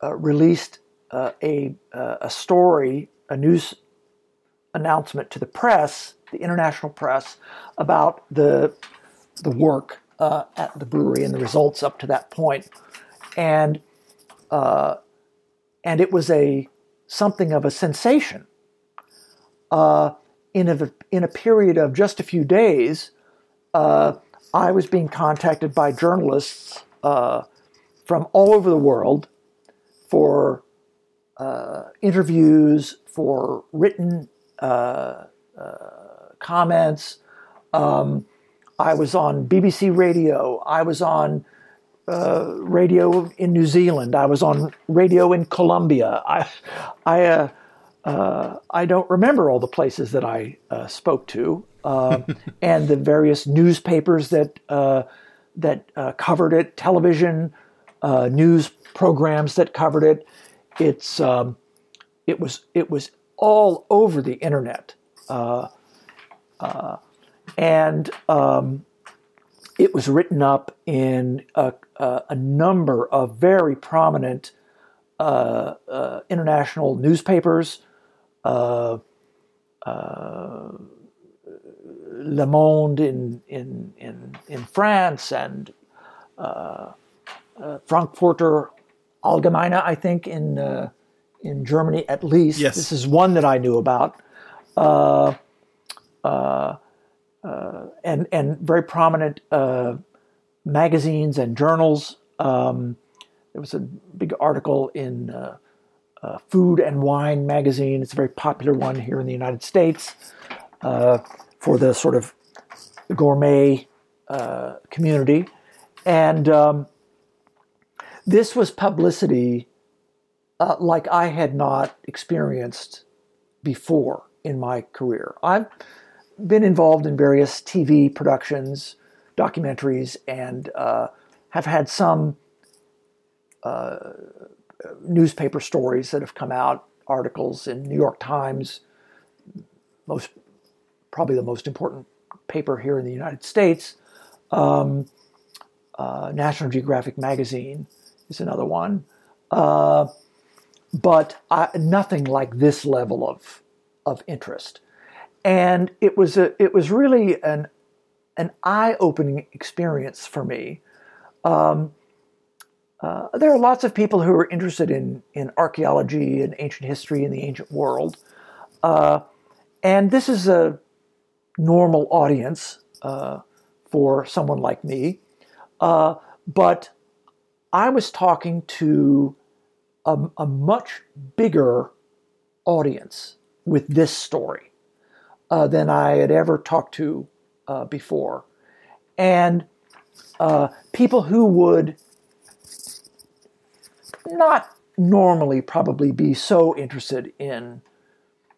uh, released a a story, a news announcement to the press, the international press, about the the work uh, at the brewery and the results up to that point, and uh, and it was a something of a sensation. Uh, in a in a period of just a few days, uh, I was being contacted by journalists uh, from all over the world for uh, interviews, for written comments. Um, I was on BBC Radio. I was on uh, radio in New Zealand. I was on radio in Colombia. I, I, uh, uh, I don't remember all the places that I uh, spoke to, uh, and the various newspapers that uh, that covered it, television, uh, news programs that covered it. It's um, it was it was all over the internet, uh, uh, and um, it was written up in a, a, a number of very prominent uh, uh, international newspapers. Uh, Le Monde in in in, in France and uh, uh, Frankfurter Allgemeine, I think in uh, in Germany at least. Yes. This is one that I knew about. Uh, uh, uh, and and very prominent magazines and journals. Um, there was a big article in Food and Wine magazine. It's a very popular one here in the United States for the sort of gourmet uh, community. And um, this was publicity uh, like I had not experienced before in my career. I've been involved in various TV productions, documentaries, and uh, have had some uh, newspaper stories that have come out, articles in New York Times, most probably the most important paper here in the United States. Um, uh, National Geographic magazine is another one, uh, but I, nothing like this level of of interest. And it was a it was really an an eye opening experience for me. Um, uh, there are lots of people who are interested in in archaeology and ancient history and the ancient world, uh, and this is a normal audience uh, for someone like me. Uh, but I was talking to a, a, much bigger audience with this story uh, than I had ever talked to uh, before. And uh, people who would not normally probably be so interested in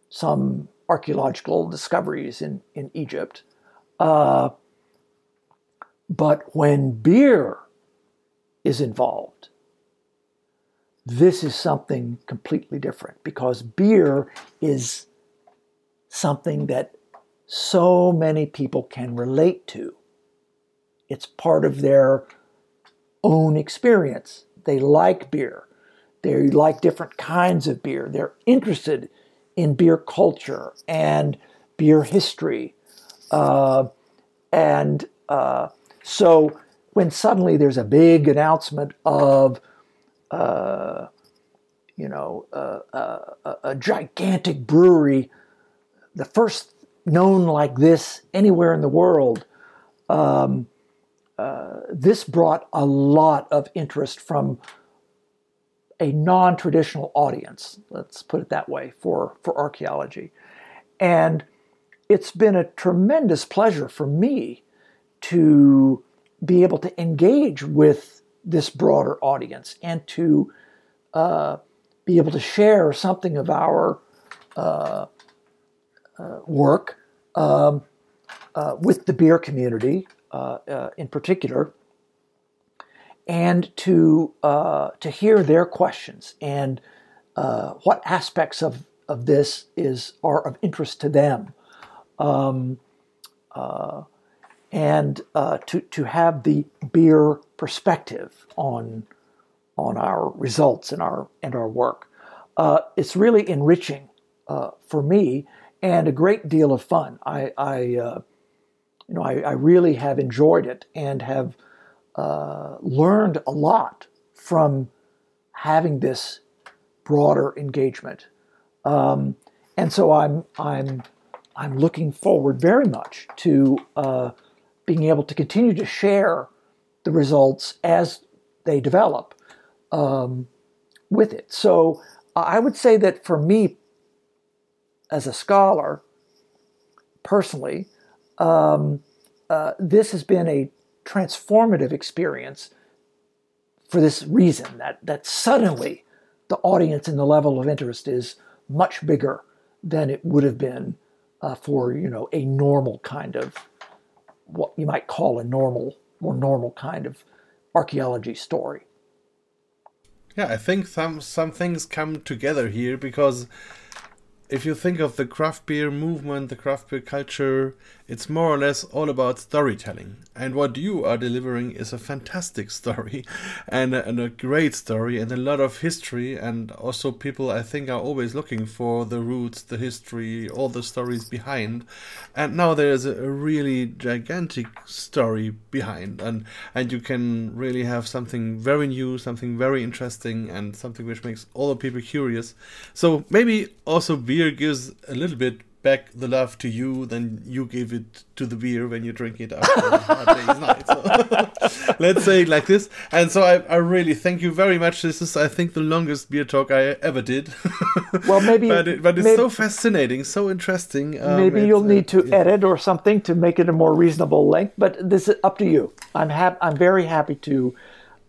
some archaeological discoveries in, in Egypt. Uh, but when beer is involved, this is something completely different because beer is something that so many people can relate to. It's part of their own experience. They like beer. They like different kinds of beer. They're interested in beer culture and beer history. Uh, and uh, so when suddenly there's a big announcement of, uh, you know, uh, uh, a, a gigantic brewery, the first known like this anywhere in the world, um, uh, this brought a lot of interest from a non-traditional audience let's put it that way for for archaeology. And it's been a tremendous pleasure for me to be able to engage with this broader audience and to uh, be able to share something of our uh, work um, uh, with the beer community uh, uh, in particular and to uh, to hear their questions and uh, what aspects of, of this is are of interest to them, um, uh, and uh, to to have the beer perspective on on our results and our and our work. Uh, it's really enriching uh, for me and a great deal of fun. I, I you know I, I really have enjoyed it and have uh, learned a lot from having this broader engagement. Um, and so I'm I'm I'm looking forward very much to uh, being able to continue to share the results as they develop um, with it. So I would say that for me, as a scholar, personally, um, uh, this has been a transformative experience for this reason that, that suddenly the audience and the level of interest is much bigger than it would have been uh, for you know a normal kind of what you might call a normal more normal kind of archaeology story. Yeah, I think some some things come together here because if you think of the craft beer movement, the craft beer culture, it's more or less all about storytelling. And what you are delivering is a fantastic story and a, and a great story and a lot of history. And also, people I think are always looking for the roots, the history, all the stories behind. And now there's a, a really gigantic story behind, and, and you can really have something very new, something very interesting, and something which makes all the people curious. So maybe also beer gives a little bit back the love to you than you give it to the beer when you drink it after a hard day's night. So, let's say it like this. And so I, I really thank you very much. This is, I think, the longest beer talk I ever did. Well, maybe, but, it, but it's maybe, so fascinating, so interesting. Um, maybe you'll it's, need to uh, yeah. edit or something to make it a more reasonable length. But this is up to you. I'm hap- I'm very happy to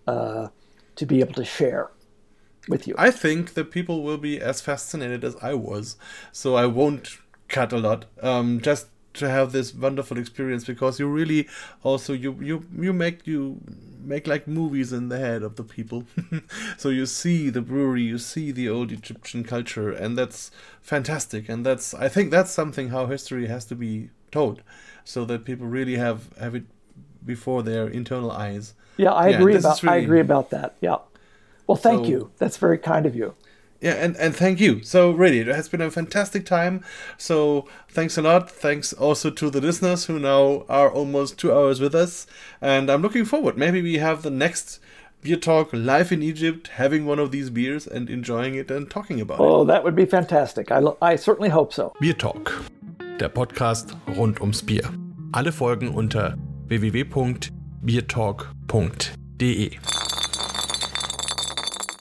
uh, to be able to share with you. I think that people will be as fascinated as I was, so I won't cut a lot. Um, just to have this wonderful experience because you really also you you you make you make like movies in the head of the people so you see the brewery you see the old egyptian culture and that's fantastic and that's i think that's something how history has to be told so that people really have have it before their internal eyes yeah, I Yeah, agree about I agree about that. Yeah. Well, thank So- you. That's very kind of you. Yeah, and, and thank you. So, really, it has been a fantastic time. So, thanks a lot. Thanks also to the listeners who now are almost two hours with us. And I'm looking forward. Maybe we have the next beer talk live in Egypt, having one of these beers and enjoying it and talking about it. Oh, that would be fantastic. I, lo- I certainly hope so. BierTalk, der Podcast rund ums Bier. Alle Folgen unter www.biertalk.de.